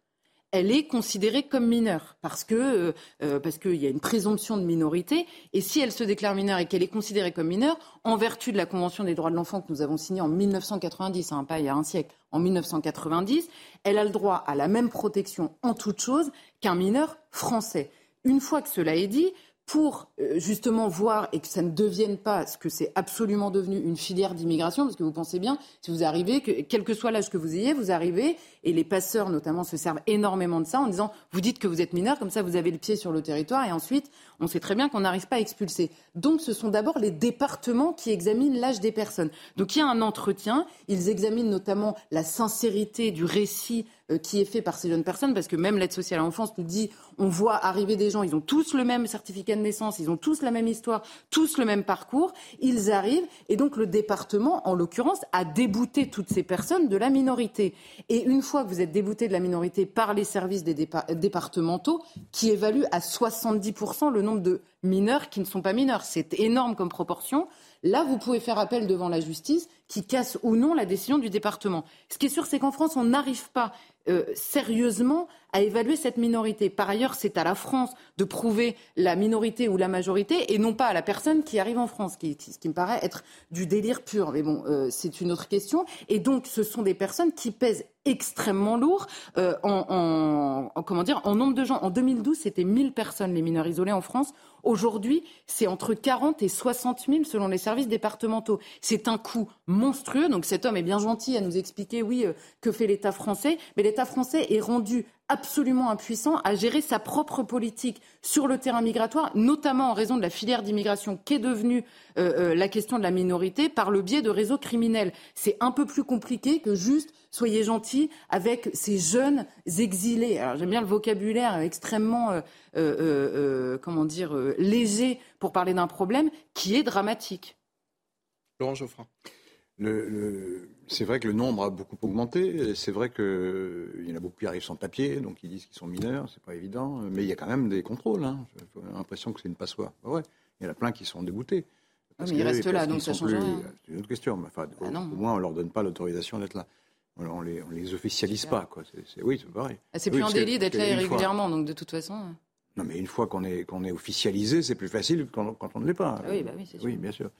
elle est considérée comme mineure parce que euh, euh, parce qu'il y a une présomption de minorité et si elle se déclare mineure et qu'elle est considérée comme mineure en vertu de la Convention des droits de l'enfant que nous avons signée en 1990, hein, pas il y a un siècle, en 1990, elle a le droit à la même protection en toute chose qu'un mineur français. Une fois que cela est dit, pour euh, justement voir et que ça ne devienne pas ce que c'est absolument devenu une filière d'immigration, parce que vous pensez bien, si vous arrivez, que quel que soit l'âge que vous ayez, vous arrivez, et les passeurs notamment se servent énormément de ça en disant, vous dites que vous êtes mineur, comme ça vous avez le pied sur le territoire, et ensuite on sait très bien qu'on n'arrive pas à expulser. Donc ce sont d'abord les départements qui examinent l'âge des personnes. Donc il y a un entretien, ils examinent notamment la sincérité du récit qui est fait par ces jeunes personnes, parce que même l'aide sociale à l'enfance nous dit, on voit arriver des gens, ils ont tous le même certificat de naissance, ils ont tous la même histoire, tous le même parcours, ils arrivent, et donc le département, en l'occurrence, a débouté toutes ces personnes de la minorité. Et une fois que vous êtes débouté de la minorité par les services des départementaux, qui évaluent à 70% le nombre de mineurs qui ne sont pas mineurs. C'est énorme comme proportion. Là, vous pouvez faire appel devant la justice qui casse ou non la décision du département. Ce qui est sûr, c'est qu'en France, on n'arrive pas euh, sérieusement à évaluer cette minorité. Par ailleurs, c'est à la France de prouver la minorité ou la majorité et non pas à la personne qui arrive en France, ce qui me paraît être du délire pur. Mais bon, euh, c'est une autre question. Et donc, ce sont des personnes qui pèsent extrêmement lourd euh, en, en, comment dire, en nombre de gens. En 2012, c'était 1000 personnes, les mineurs isolés en France. Aujourd'hui, c'est entre 40 et 60 000 selon les services départementaux. C'est un coût monstrueux. Donc cet homme est bien gentil à nous expliquer, oui, euh, que fait l'État français. Mais l'État français est rendu absolument impuissant à gérer sa propre politique sur le terrain migratoire, notamment en raison de la filière d'immigration qui est devenue euh, euh, la question de la minorité par le biais de réseaux criminels. C'est un peu plus compliqué que juste soyez gentils avec ces jeunes exilés. Alors j'aime bien le vocabulaire extrêmement, euh, comment dire, léger pour parler d'un problème qui est dramatique. Laurent Geoffrin. Le, c'est vrai que le nombre a beaucoup augmenté. C'est vrai qu'il y en a beaucoup qui arrivent sans papier, donc ils disent qu'ils sont mineurs, c'est pas évident. Mais il y a quand même des contrôles. Hein. J'ai l'impression que c'est une passoire. Ouais. Il y en a plein qui sont dégoûtés. Ah, mais ils restent là, donc ça change rien. C'est une autre question. Enfin, ah, au, moins, on leur donne pas l'autorisation d'être là. On les, on les officialise pas. Quoi. oui, c'est pareil. Ah, c'est plus un délit d'être là irrégulièrement, donc de toute façon. Hein. Non, mais une fois qu'on est, qu'on est officialisé, c'est plus facile quand, quand on ne l'est pas. oui, bah oui, c'est sûr. Oui, bien sûr.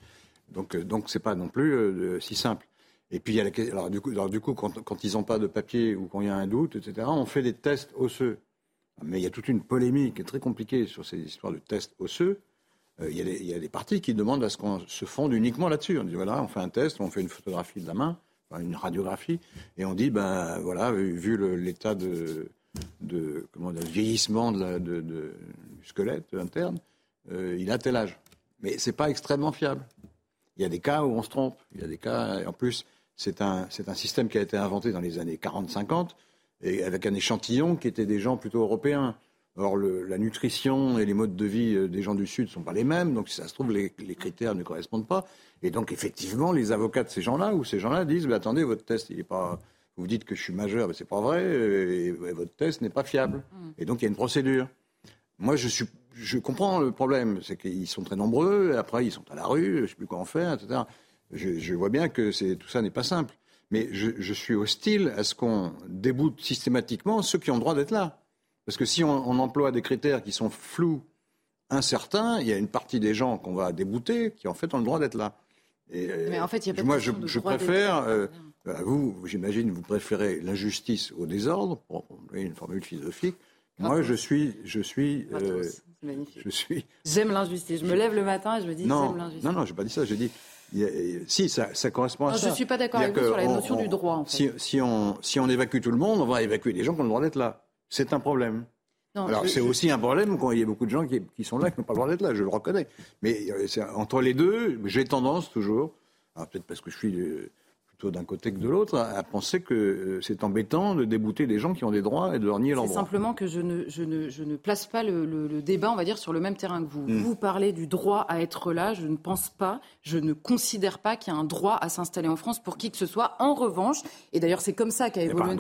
Donc, euh, donc c'est pas non plus euh, si simple. Et puis, il y a la, alors, du coup, alors, du coup quand, quand ils n'ont pas de papier ou quand il y a un doute, etc., on fait des tests osseux. Mais il y a toute une polémique très compliquée sur ces histoires de tests osseux. Euh, il, y a des, il, qui demandent à ce qu'on se fonde uniquement là-dessus. On dit voilà, on fait un test, on fait une photographie de la main, une radiographie, et on dit ben voilà, vu l'état de, comment, de vieillissement de la, du squelette interne, il a tel âge. Mais c'est pas extrêmement fiable. Il y a des cas où on se trompe. Il y a des cas, en plus, c'est un, un, système qui a été inventé dans les années 40-50, et avec un échantillon qui était des gens plutôt européens. Or, le, la nutrition et les modes de vie euh, des gens du Sud ne sont pas les mêmes, donc si ça se trouve, les, les, critères ne correspondent pas. Et donc, effectivement, les avocats de ces gens-là, ou ces gens-là disent, mais attendez, votre test, il est pas... Vous dites que je suis majeur, mais c'est pas vrai, et, votre test n'est pas fiable. Mm. Et donc, il y a une procédure. Moi, je, suis, je comprends le problème, c'est qu'ils sont très nombreux, après, ils sont à la rue, je ne sais plus quoi en faire, etc je, vois bien que tout ça n'est pas simple. Mais je, suis hostile à ce qu'on déboute systématiquement ceux qui ont le droit d'être là. Parce que si on, emploie des critères qui sont flous, incertains, il y a une partie des gens qu'on va débouter qui en fait ont le droit d'être là. mais en fait, il y a pas moi, je, je préfère, euh, vous, j'imagine, vous préférez l'injustice au désordre, pour une formule philosophique. Moi, je suis, je suis, euh, je suis. J'aime l'injustice. Je me lève le matin et je me dis, j'aime l'injustice. Non, non, j'ai pas dit ça. J'ai dit, si, ça, ça, correspond à ça. Je ne suis pas d'accord avec vous sur la notion du droit. En fait. si, on, si on évacue tout le monde, on va évacuer les gens qui ont le droit d'être là. C'est un problème. Alors c'est aussi un problème quand il y a beaucoup de gens qui, qui sont là qui n'ont pas le droit d'être là, je le reconnais. Mais euh, entre les deux, j'ai tendance toujours, peut-être parce que je suis d'un côté que de l'autre, à, penser que euh, c'est embêtant de débouter des gens qui ont des droits et de leur nier leurs droits. C'est simplement que je ne, je, ne, je ne place pas le, le, débat, on va dire, sur le même terrain que vous. Hmm. Vous parlez du droit à être là, je ne pense pas, je ne considère pas qu'il y a un droit à s'installer en France pour qui que ce soit. En revanche, et d'ailleurs c'est comme ça qu'a évolué...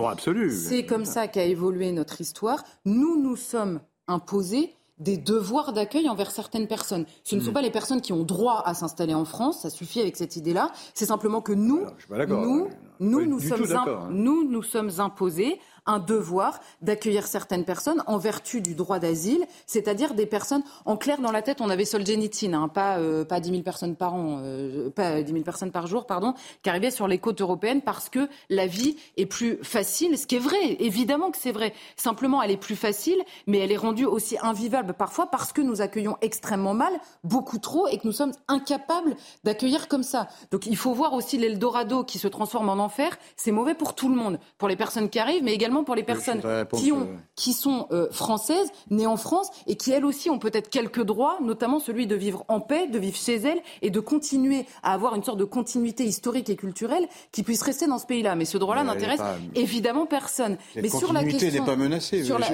C'est comme ça qu'a évolué notre histoire. Nous nous sommes imposés des devoirs d'accueil envers certaines personnes. Ce ne sont hmm. pas les personnes qui ont droit à s'installer en France, ça suffit avec cette idée-là. C'est simplement que nous, nous, nous, nous, sommes, hein. nous, nous sommes imposés un devoir d'accueillir certaines personnes en vertu du droit d'asile, c'est-à-dire des personnes, en clair dans la tête, on avait Solzhenitsyn, hein, pas, euh, pas 10 000 personnes par an, euh, pas 10 000 personnes par jour, pardon, qui arrivaient sur les côtes européennes parce que la vie est plus facile, ce qui est vrai, évidemment que c'est vrai. Simplement, elle est plus facile, mais elle est rendue aussi invivable parfois parce que nous accueillons extrêmement mal, beaucoup trop, et que nous sommes incapables d'accueillir comme ça. Donc il faut voir aussi l'Eldorado qui se transforme en enfer, c'est mauvais pour tout le monde, pour les personnes qui arrivent, mais également pour les personnes qui, ont, qui sont euh, françaises, nées en France, et qui elles aussi ont peut-être quelques droits, notamment celui de vivre en paix, de vivre chez elles, et de continuer à avoir une sorte de continuité historique et culturelle qui puisse rester dans ce pays-là. Mais ce droit-là n'intéresse évidemment personne. Mais sur la question, n'est pas menacée. Sur la,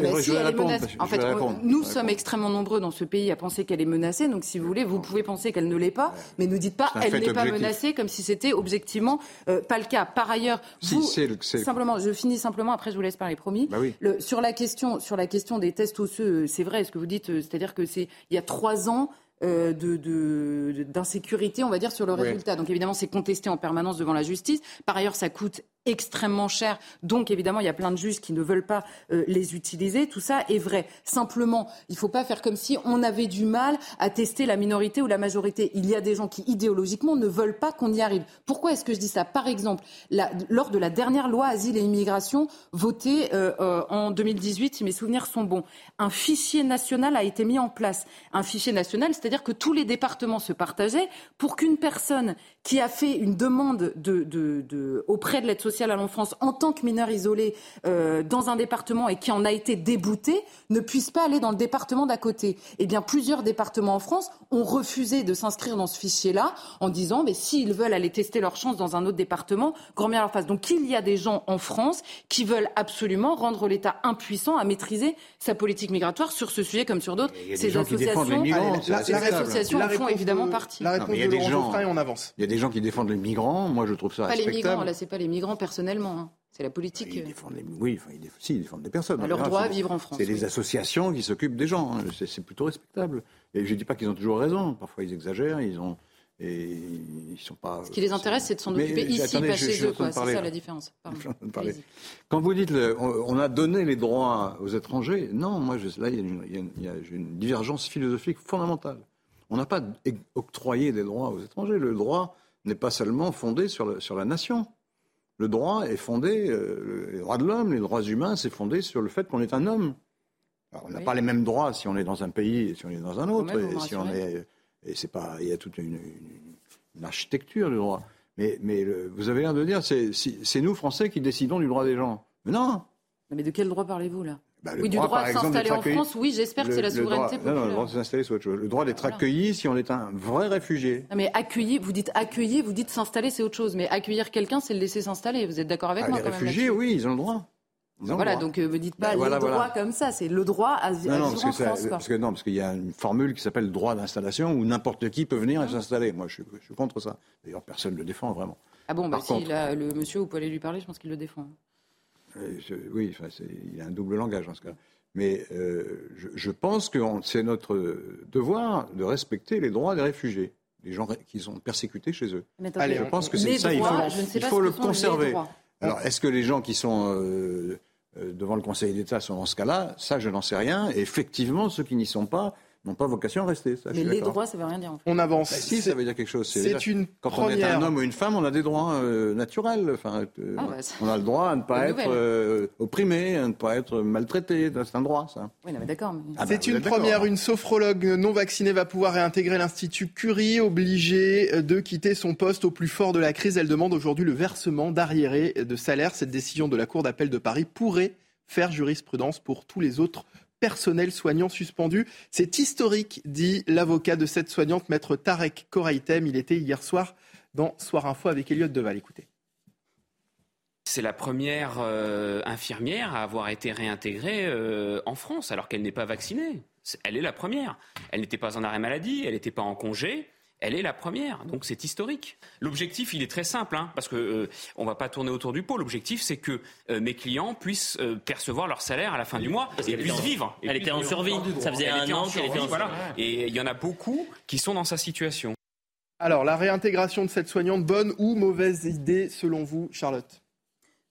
en fait, nous sommes extrêmement nombreux dans ce pays à penser qu'elle est menacée. Donc, si vous voulez, vous pouvez penser qu'elle ne l'est pas, mais ne dites pas elle n'est pas menacée comme si c'était objectivement euh, pas le cas. Par ailleurs, vous, simplement, je finis simplement. Après, je vous laisse parler, promis. Bah oui. le, sur la question, sur la question des tests osseux, c'est vrai ce que vous dites. Euh, c'est-à-dire que c'est il y a trois ans. Euh, d'insécurité, on va dire, sur le résultat. Donc évidemment, c'est contesté en permanence devant la justice. Par ailleurs, ça coûte extrêmement cher. Donc évidemment, il y a plein de juges qui ne veulent pas euh, les utiliser. Tout ça est vrai. Simplement, il ne faut pas faire comme si on avait du mal à tester la minorité ou la majorité. Il y a des gens qui idéologiquement ne veulent pas qu'on y arrive. Pourquoi est-ce que je dis ça? Par exemple, lors de la dernière loi asile et immigration votée euh, euh, en 2018, si mes souvenirs sont bons, un fichier national a été mis en place. Un fichier national, c'est-à-dire que tous les départements se partageaient pour qu'une personne qui a fait une demande de, auprès de l'aide sociale à l'enfance en tant que mineur isolé euh, dans un département et qui en a été débouté ne puisse pas aller dans le département d'à côté. Eh bien, plusieurs départements en France ont refusé de s'inscrire dans ce fichier-là en disant, mais s'ils veulent aller tester leur chance dans un autre département, grand bien leur face. Donc, il y a des gens en France qui veulent absolument rendre l'État impuissant à maîtriser sa politique migratoire sur ce sujet comme sur d'autres. Ces associations, associations en font évidemment partie. La réponse de Laurent et on avance des gens qui défendent les migrants. Moi, je trouve ça pas respectable. les migrants, là, c'est pas les migrants personnellement. Hein. C'est la politique. Ils défendent les... Oui, enfin, ils Si, ils défendent des personnes. leur droit à vivre en France. C'est les associations qui s'occupent des gens. Hein. C'est plutôt respectable. Et je ne dis pas qu'ils ont toujours raison. Parfois, ils exagèrent. Ils ont. Et ils sont pas. Ce qui les intéresse, c'est de s'en occuper ici, pas chez eux. C'est ça la différence. Quand vous dites on a donné les droits aux étrangers, non, moi je, là il y, a une divergence philosophique fondamentale. On n'a pas octroyé des droits aux étrangers. Le droit, n'est pas seulement fondé sur, sur la nation. Le droit est fondé, euh, les droits de l'homme, les droits humains, c'est fondé sur le fait qu'on est un homme. on n'a pas les mêmes droits si on est dans un pays et si on est dans un autre. et si on est, et c'est pas, il y a toute une, architecture du droit. Mais, mais vous avez l'air de dire, c'est nous Français qui décidons du droit des gens. Mais non. Mais de quel droit parlez-vous là? Bah, oui, du droit de s'installer en France, oui, j'espère que c'est la souveraineté populaire. Non, non, le droit de s'installer, c'est autre chose. Le droit d'être accueilli si on est un vrai réfugié. Non, mais accueilli, vous dites accueillir, vous dites s'installer, c'est autre chose. Mais accueillir quelqu'un, c'est le laisser s'installer. Vous êtes d'accord avec ah, moi Les réfugiés, oui, ils ont le droit. voilà, donc ne euh, dites pas le droit comme ça, c'est le droit à, vivre en France. Parce que non, parce qu'il y a une formule qui s'appelle droit d'installation où n'importe qui peut venir et ah. s'installer. Moi, je suis, je suis, contre ça. D'ailleurs, personne ne le défend vraiment. Ah bon, bah, si le monsieur, vous pouvez aller lui parler, je pense qu'il le défend. Euh, oui, il y a un double langage dans ce cas. Mais euh, je, pense que c'est notre devoir de respecter les droits des réfugiés, des gens qui sont persécutés chez eux. Allez, je pense que c'est ça, il faut, le conserver. Alors, est-ce que les gens qui sont euh, euh, devant le Conseil d'État sont dans ce cas-là? Ça, je n'en sais rien. Et effectivement, ceux qui n'y sont pas, n'ont pas vocation à rester. Ça, mais les droits, ça ne veut rien dire. En fait. On avance. Bah, si, ça veut dire quelque chose. C'est une Quand première... on est un homme ou une femme, on a des droits euh, naturels. Enfin, euh, ah, bah, on a le droit à ne pas être euh, opprimé, à ne pas être maltraité. C'est un droit, ça. Oui, mais d'accord. Ah, c'est bah, une première. Une sophrologue non vaccinée va pouvoir réintégrer l'Institut Curie, obligée de quitter son poste au plus fort de la crise. Elle demande aujourd'hui le versement d'arriérés de salaire. Cette décision de la Cour d'appel de Paris pourrait faire jurisprudence pour tous les autres personnel soignant suspendu. C'est historique, dit l'avocat de cette soignante, maître Tarek Koraitem. Il était hier soir dans Soir Info avec Elliot Deval. Écoutez. C'est la première euh, infirmière à avoir été réintégrée euh, en France alors qu'elle n'est pas vaccinée. Elle est la première. Elle n'était pas en arrêt maladie, elle n'était pas en congé. Elle est la première, donc c'est historique. L'objectif, il est très simple, hein, parce que euh, on va pas tourner autour du pot. L'objectif, c'est que mes clients puissent percevoir leur salaire à la fin du mois et puissent vivre. elle était en survie. Ça faisait un an qu'elle était en survie. Et il y en a beaucoup qui sont dans sa situation. Alors, la réintégration de cette soignante, bonne ou mauvaise idée selon vous, Charlotte?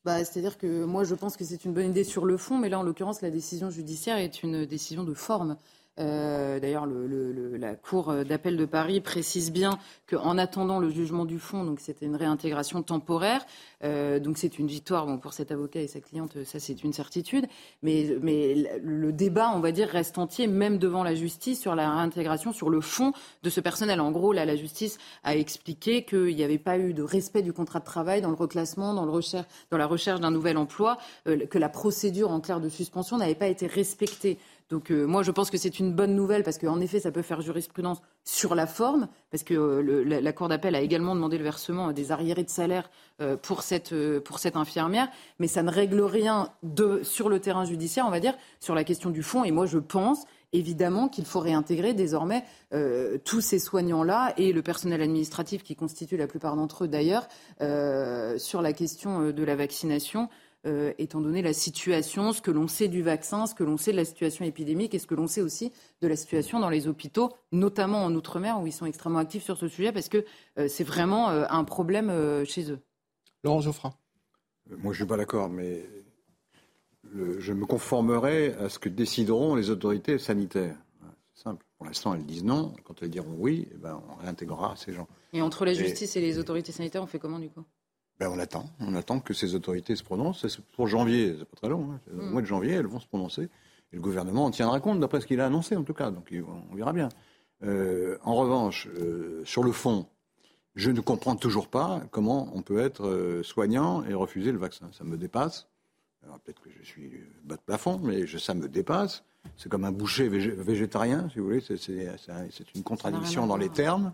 Bah, C'est-à-dire que moi, je pense que c'est une bonne idée sur le fond, mais là, en l'occurrence, la décision judiciaire est une décision de forme. Euh, d'ailleurs, la Cour d'appel de Paris précise bien qu'en attendant le jugement du fond, donc c'était une réintégration temporaire, euh, donc c'est une victoire bon, pour cet avocat et sa cliente, ça c'est une certitude. Mais, mais le débat, on va dire, reste entier, même devant la justice, sur la réintégration, sur le fond de ce personnel. En gros, là, la justice a expliqué qu'il n'y avait pas eu de respect du contrat de travail dans le reclassement, dans, le recherche, dans la recherche d'un nouvel emploi, euh, que la procédure en clair de suspension n'avait pas été respectée. Donc euh, moi, je pense que c'est une bonne nouvelle parce qu'en effet, ça peut faire jurisprudence sur la forme, parce que euh, la, Cour d'appel a également demandé le versement des arriérés de salaire euh, pour, cette, pour cette infirmière, mais ça ne règle rien de, sur le terrain judiciaire, on va dire, sur la question du fond. Et moi, je pense évidemment qu'il faut réintégrer désormais tous ces soignants-là et le personnel administratif qui constitue la plupart d'entre eux d'ailleurs sur la question de la vaccination. Euh, étant donné la situation, ce que l'on sait du vaccin, ce que l'on sait de la situation épidémique et ce que l'on sait aussi de la situation dans les hôpitaux, notamment en Outre-mer, où ils sont extrêmement actifs sur ce sujet, parce que euh, c'est vraiment euh, un problème chez eux. Laurent Geoffrin. Moi, je ne suis pas d'accord, mais je me conformerai à ce que décideront les autorités sanitaires. C'est simple. Pour l'instant, elles disent non. Quand elles diront oui, eh ben, on réintégrera ces gens. Et entre la justice et les autorités sanitaires, on fait comment du coup? Ben, on attend. On attend que ces autorités se prononcent. C'est pour janvier, c'est pas très long. Hein. Au mm. mois de janvier, elles vont se prononcer. Et le gouvernement en tiendra compte, d'après ce qu'il a annoncé, en tout cas. Donc, on verra bien. Euh, en revanche, euh, sur le fond, je ne comprends toujours pas comment on peut être euh, soignant et refuser le vaccin. Ça me dépasse. Peut-être que je suis bas de plafond, mais ça me dépasse. C'est comme un boucher végétarien, si vous voulez. C'est une contradiction dans les termes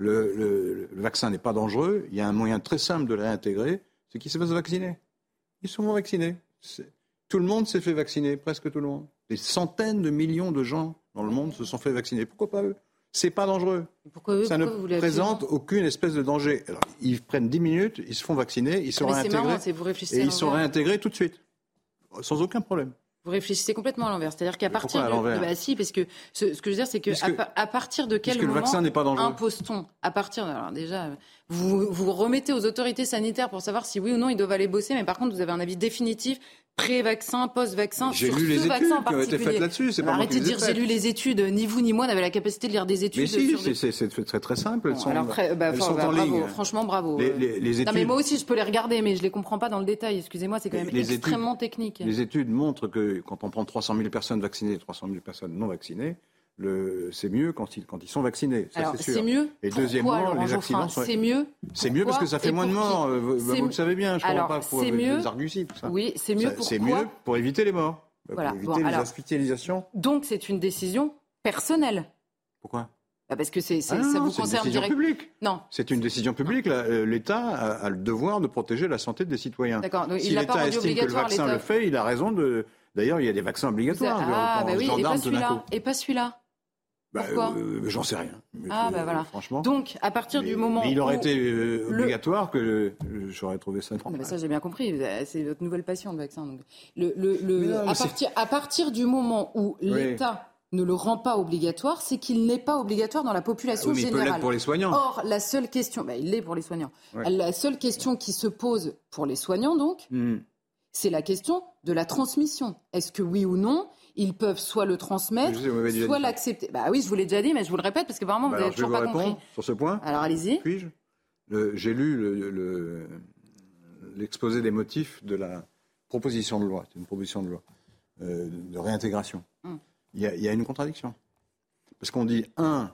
le, vaccin n'est pas dangereux, il y a un moyen très simple de le réintégrer, c'est qu'ils se fassent vacciner. Ils sont vaccinés. Tout le monde s'est fait vacciner, presque tout le monde. Des centaines de millions de gens dans le monde se sont fait vacciner. Pourquoi pas eux? C'est pas dangereux. Pourquoi Ça ne présente aucune espèce de danger. ils prennent 10 minutes, ils se font vacciner, ils sont réintégrés. et ils sont réintégrés tout de suite. Sans aucun problème. Vous réfléchissez complètement à l'envers. C'est-à-dire qu'à partir de. Bah si, parce que ce, que je veux dire, c'est que, à, partir de quel moment le vaccin n'est pas impose-t-on? À partir. Alors déjà, vous vous remettez aux autorités sanitaires pour savoir si oui ou non ils doivent aller bosser, mais par contre, vous avez un avis définitif pré-vaccin, post-vaccin sur lu ce les vaccin qui ont été faites là-dessus. Pas arrêtez de dire j'ai lu les études. Ni vous ni moi n'avez la capacité de lire des études. Mais si, c'est très très simple. Elles sont, alors, bah, elles sont bah, en bravo, ligne. Franchement, bravo. Les, études... mais moi aussi, je peux les regarder, mais je les comprends pas dans le détail. Excusez-moi, c'est quand même extrêmement technique. Les études montrent que quand on prend 300 000 personnes vaccinées et 300 000 personnes non vaccinées, c'est mieux quand ils, quand ils sont vaccinés. c'est mieux. Et deuxièmement, les accidents sont. C'est mieux. C'est mieux parce que ça fait moins de morts. Euh, vous, le savez bien. Je ne pas pour mieux. Tout ça. Oui, c'est mieux. C'est mieux pour éviter les morts. Pour éviter les hospitalisations. Donc c'est une décision personnelle. Pourquoi? Bah, parce que ah ça vous concerne directement. Non. C'est une décision publique. Euh, L'État a, le devoir de protéger la santé des citoyens. D'accord. Si l'État estime que le vaccin le fait, il a raison de. D'ailleurs, il y a des vaccins obligatoires. Ah, bah oui, et pas celui-là. Et pas celui-là. Bah, Pourquoi euh, J'en sais rien. Ah, bah voilà. Franchement. Donc, à partir du moment. Mais il aurait été euh, obligatoire que j'aurais trouvé ça normal. ça, j'ai bien compris. C'est votre nouvelle passion, le vaccin. Donc. Le, le, à, partir, à, partir, du moment où l'État ne le rend pas obligatoire, c'est qu'il n'est pas obligatoire dans la population oui, générale. Il peut pour les soignants. Or, la seule question. Bah, il l'est pour les soignants. La seule question qui se pose pour les soignants, donc, hmm. c'est la question de la transmission. Est-ce que oui ou non ils peuvent soit le transmettre, soit l'accepter. Bah oui, je vous l'ai déjà dit, mais je vous le répète parce que vraiment, vous n'avez bah toujours pas compris. Sur ce point Alors allez-y. Puis-je J'ai lu l'exposé des motifs de la proposition de loi. C'est une proposition de loi euh, de réintégration. Hum. Il, y a, une contradiction. Parce qu'on dit, un,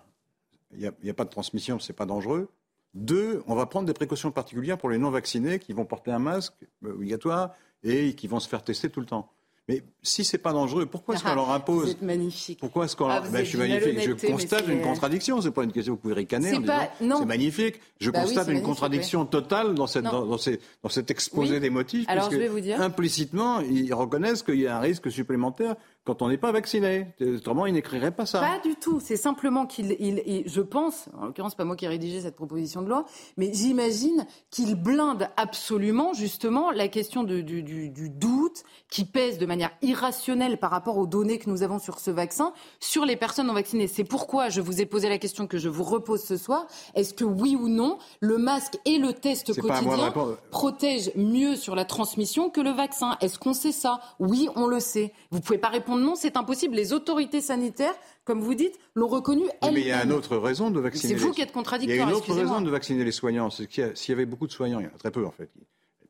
il n'y a, a, pas de transmission, c'est pas dangereux. Deux, on va prendre des précautions particulières pour les non-vaccinés qui vont porter un masque euh, obligatoire et qui vont se faire tester tout le temps. Mais si c'est pas dangereux, pourquoi est-ce qu'on leur impose Vous êtes magnifique. Pourquoi est-ce qu'on Ah, leur... ben, je suis d'une magnifique. Je malhonnêteté, constate une c'est- contradiction. C'est pas une question que vous pouvez ricaner C'est pas- magnifique. Je Bah constate une contradiction totale dans, cette, dans, dans ces- dans cet exposé Oui. des motifs. Alors, je vais vous dire. Implicitement, ils reconnaissent qu'il y a un risque supplémentaire quand on n'est pas vacciné. Autrement, ils n'écriraient pas ça. Pas du tout. C'est simplement qu'il, il- il- je pense, en l'occurrence, pas moi qui ai rédigé cette proposition de loi, mais j'imagine qu'il blinde absolument, justement, la question de- du, du- du doute qui pèse de manière irrationnelle par rapport aux données que nous avons sur ce vaccin, sur les personnes non vaccinées. C'est pourquoi je vous ai posé la question que je vous repose ce soir. Est-ce que oui ou non, le masque et le test C'est quotidien protègent mieux sur la transmission que le vaccin? Est-ce qu'on sait ça? Oui, on le sait. Vous pouvez pas répondre non, c'est impossible. Les autorités sanitaires, comme vous dites, l'ont reconnu Oui, elles mais il y a une autre raison de vacciner. C'est vous les- qui êtes Il y a contradictoire, une autre raison de vacciner les soignants. C'est qu'il y a- s'il y avait beaucoup de soignants, il y en a très peu en fait.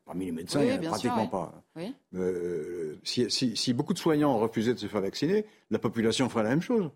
Parmi les médecins, Oui, il n'y en a pratiquement sûr, pas. Oui. Euh, si, si- si beaucoup de soignants refusaient de se faire vacciner, la population ferait la même chose.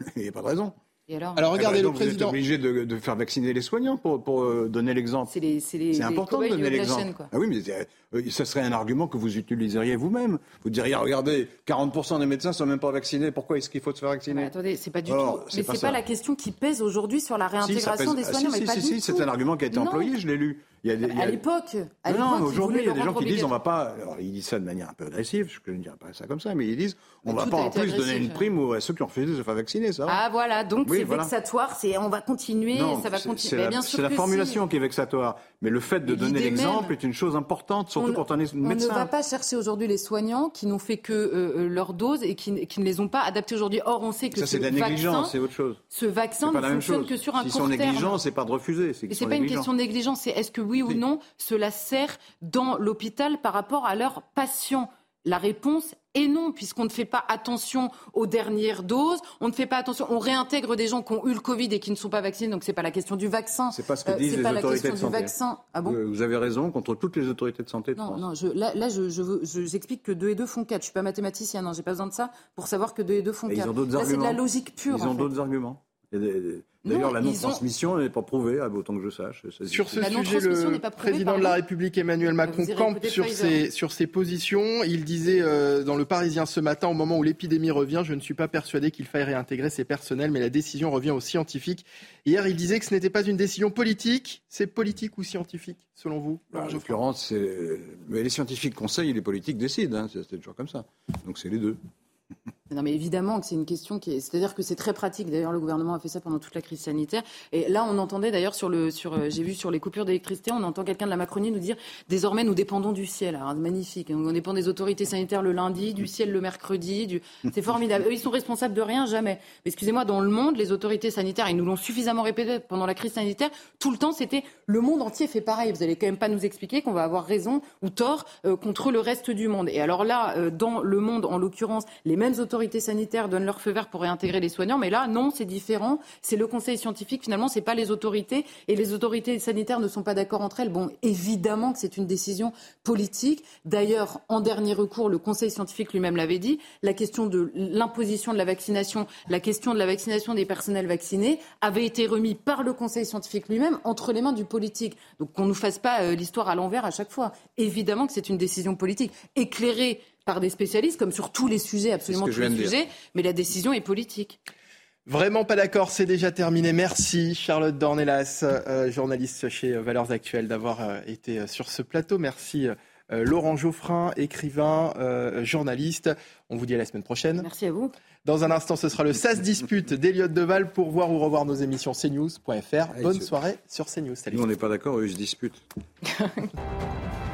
<laughs> Il n'y a pas de raison. Et alors, Alors regardez Eh ben, le donc, Vous êtes président. obligé de, de faire vacciner les soignants pour, pour, euh, donner l'exemple. c'est les, important de donner l'exemple. Ah oui, mais euh, ce serait un argument que vous utiliseriez vous-même. Vous diriez, regardez, 40% des médecins sont même pas vaccinés. Pourquoi est-ce qu'il faut se faire Mais vacciner attendez, c'est pas du Alors, tout. Mais pas c'est pas la question qui pèse aujourd'hui sur la Si, réintégration pèse- des ah, soignants. si, mais si, pas si, du c'est un argument qui a été Non. employé, je l'ai lu. Il y a des- il y a- À l'époque, Non, non, aujourd'hui, il y a des gens qui disent on obligatoire. va pas. Alors, ils disent ça de manière un peu agressive, je ne dirais pas ça comme ça, mais ils disent on Mais va pas en plus donner agressif. une prime aux- à ceux qui ont refusé de se faire vacciner, ça. Ah voilà, donc Oui, c'est voilà. vexatoire, c'est on va continuer, Non, ça va continuer. C'est Mais la, bien sûr la si. formulation qui est vexatoire. Mais le fait de Mais donner l'exemple est une chose importante, surtout On- quand on est On ne va pas chercher aujourd'hui les soignants qui n'ont fait que euh, euh, leur dose et qui, qui ne les ont pas adaptées aujourd'hui. Or, on sait que ça, ce c'est de la négligence, vaccin, c'est autre chose. ce vaccin ne fonctionne chose. que sur un S'ils court sont terme. négligents, c'est pas de refuser. C'est sont pas une question de négligence, c'est est-ce que oui ou Si. non cela sert dans l'hôpital par rapport à leurs patients? La réponse est non, puisqu'on ne fait pas attention aux dernières doses, on ne fait pas attention, on réintègre des gens qui ont eu le Covid et qui ne sont pas vaccinés, donc c'est pas la question du vaccin. C'est pas ce que Euh, disent c'est les pas la autorités question de du santé. vaccin. Ah bon Euh, Vous avez raison, contre toutes les autorités de santé de Non, France. non, je, là, là je, je je- j'explique que 2 et 2 font 4. Je suis pas mathématicienne, hein, j'ai pas besoin de ça pour savoir que 2 et 2 font Et 4. ils ont d'autres Là, c'est de arguments. la logique pure. Ils ont d'autres arguments. D'ailleurs, la non-transmission n'est pas prouvée, ah, autant que je sache. Sur ce La sujet, le président de la République Emmanuel Macron campe sur ses, sur ses positions. Il disait euh, dans le Parisien ce matin, au moment où l'épidémie revient, je ne suis pas persuadé qu'il faille réintégrer ces personnels, mais la décision revient aux scientifiques. Hier, il disait que ce n'était pas une décision politique. C'est politique ou scientifique, selon vous Bah, en l'occurrence, les scientifiques conseillent et les politiques décident. hein. C'est toujours comme ça. Donc c'est les deux. Non, mais évidemment que c'est une question qui est. C'est-à-dire que c'est très pratique. D'ailleurs, le gouvernement a fait ça pendant toute la crise sanitaire. Et là, on entendait d'ailleurs sur le. Sur, euh, J'ai vu sur les coupures d'électricité, on entend quelqu'un de la Macronie nous dire désormais, nous dépendons du ciel. Alors, magnifique. On dépend des autorités sanitaires le lundi, du ciel le mercredi. C'est formidable. Eux, ils sont responsables de rien, jamais. Mais excusez-moi, dans le monde, les autorités sanitaires, ils nous l'ont suffisamment répété pendant la crise sanitaire, tout le temps, c'était le monde entier fait pareil. Vous allez quand même pas nous expliquer qu'on va avoir raison ou tort euh, contre le reste du monde. Et alors là, euh, dans le monde, en l'occurrence, les mêmes autorités sanitaires donnent leur feu vert pour réintégrer les soignants, mais là, non, c'est différent. C'est le conseil scientifique, finalement, c'est pas les autorités, et les autorités sanitaires ne sont pas d'accord entre elles. Bon, évidemment que c'est une décision politique. D'ailleurs, en dernier recours, le conseil scientifique lui-même l'avait dit, la question de l'imposition de la vaccination, la question de la vaccination des personnels vaccinés avait été remis par le conseil scientifique lui-même entre les mains du politique. Donc qu'on ne nous fasse pas euh, l'histoire à l'envers à chaque fois. Évidemment que c'est une décision politique, éclairée par des spécialistes, comme sur tous les sujets, absolument tous les sujets, mais la décision est politique. Vraiment pas d'accord, c'est déjà terminé. Merci Charlotte Dornelas, euh, journaliste chez euh, Valeurs Actuelles, d'avoir euh, été sur ce plateau. Merci euh, Laurent Geoffrin, écrivain, euh, journaliste. On vous dit à la semaine prochaine. Merci à vous. Dans un instant, ce sera le SAS Dispute d'Eliott Deval pour voir ou revoir nos émissions cnews.fr. Bonne soirée sur CNews. Salut. Nous, on n'est pas d'accord, eux, ils se disputent. <laughs>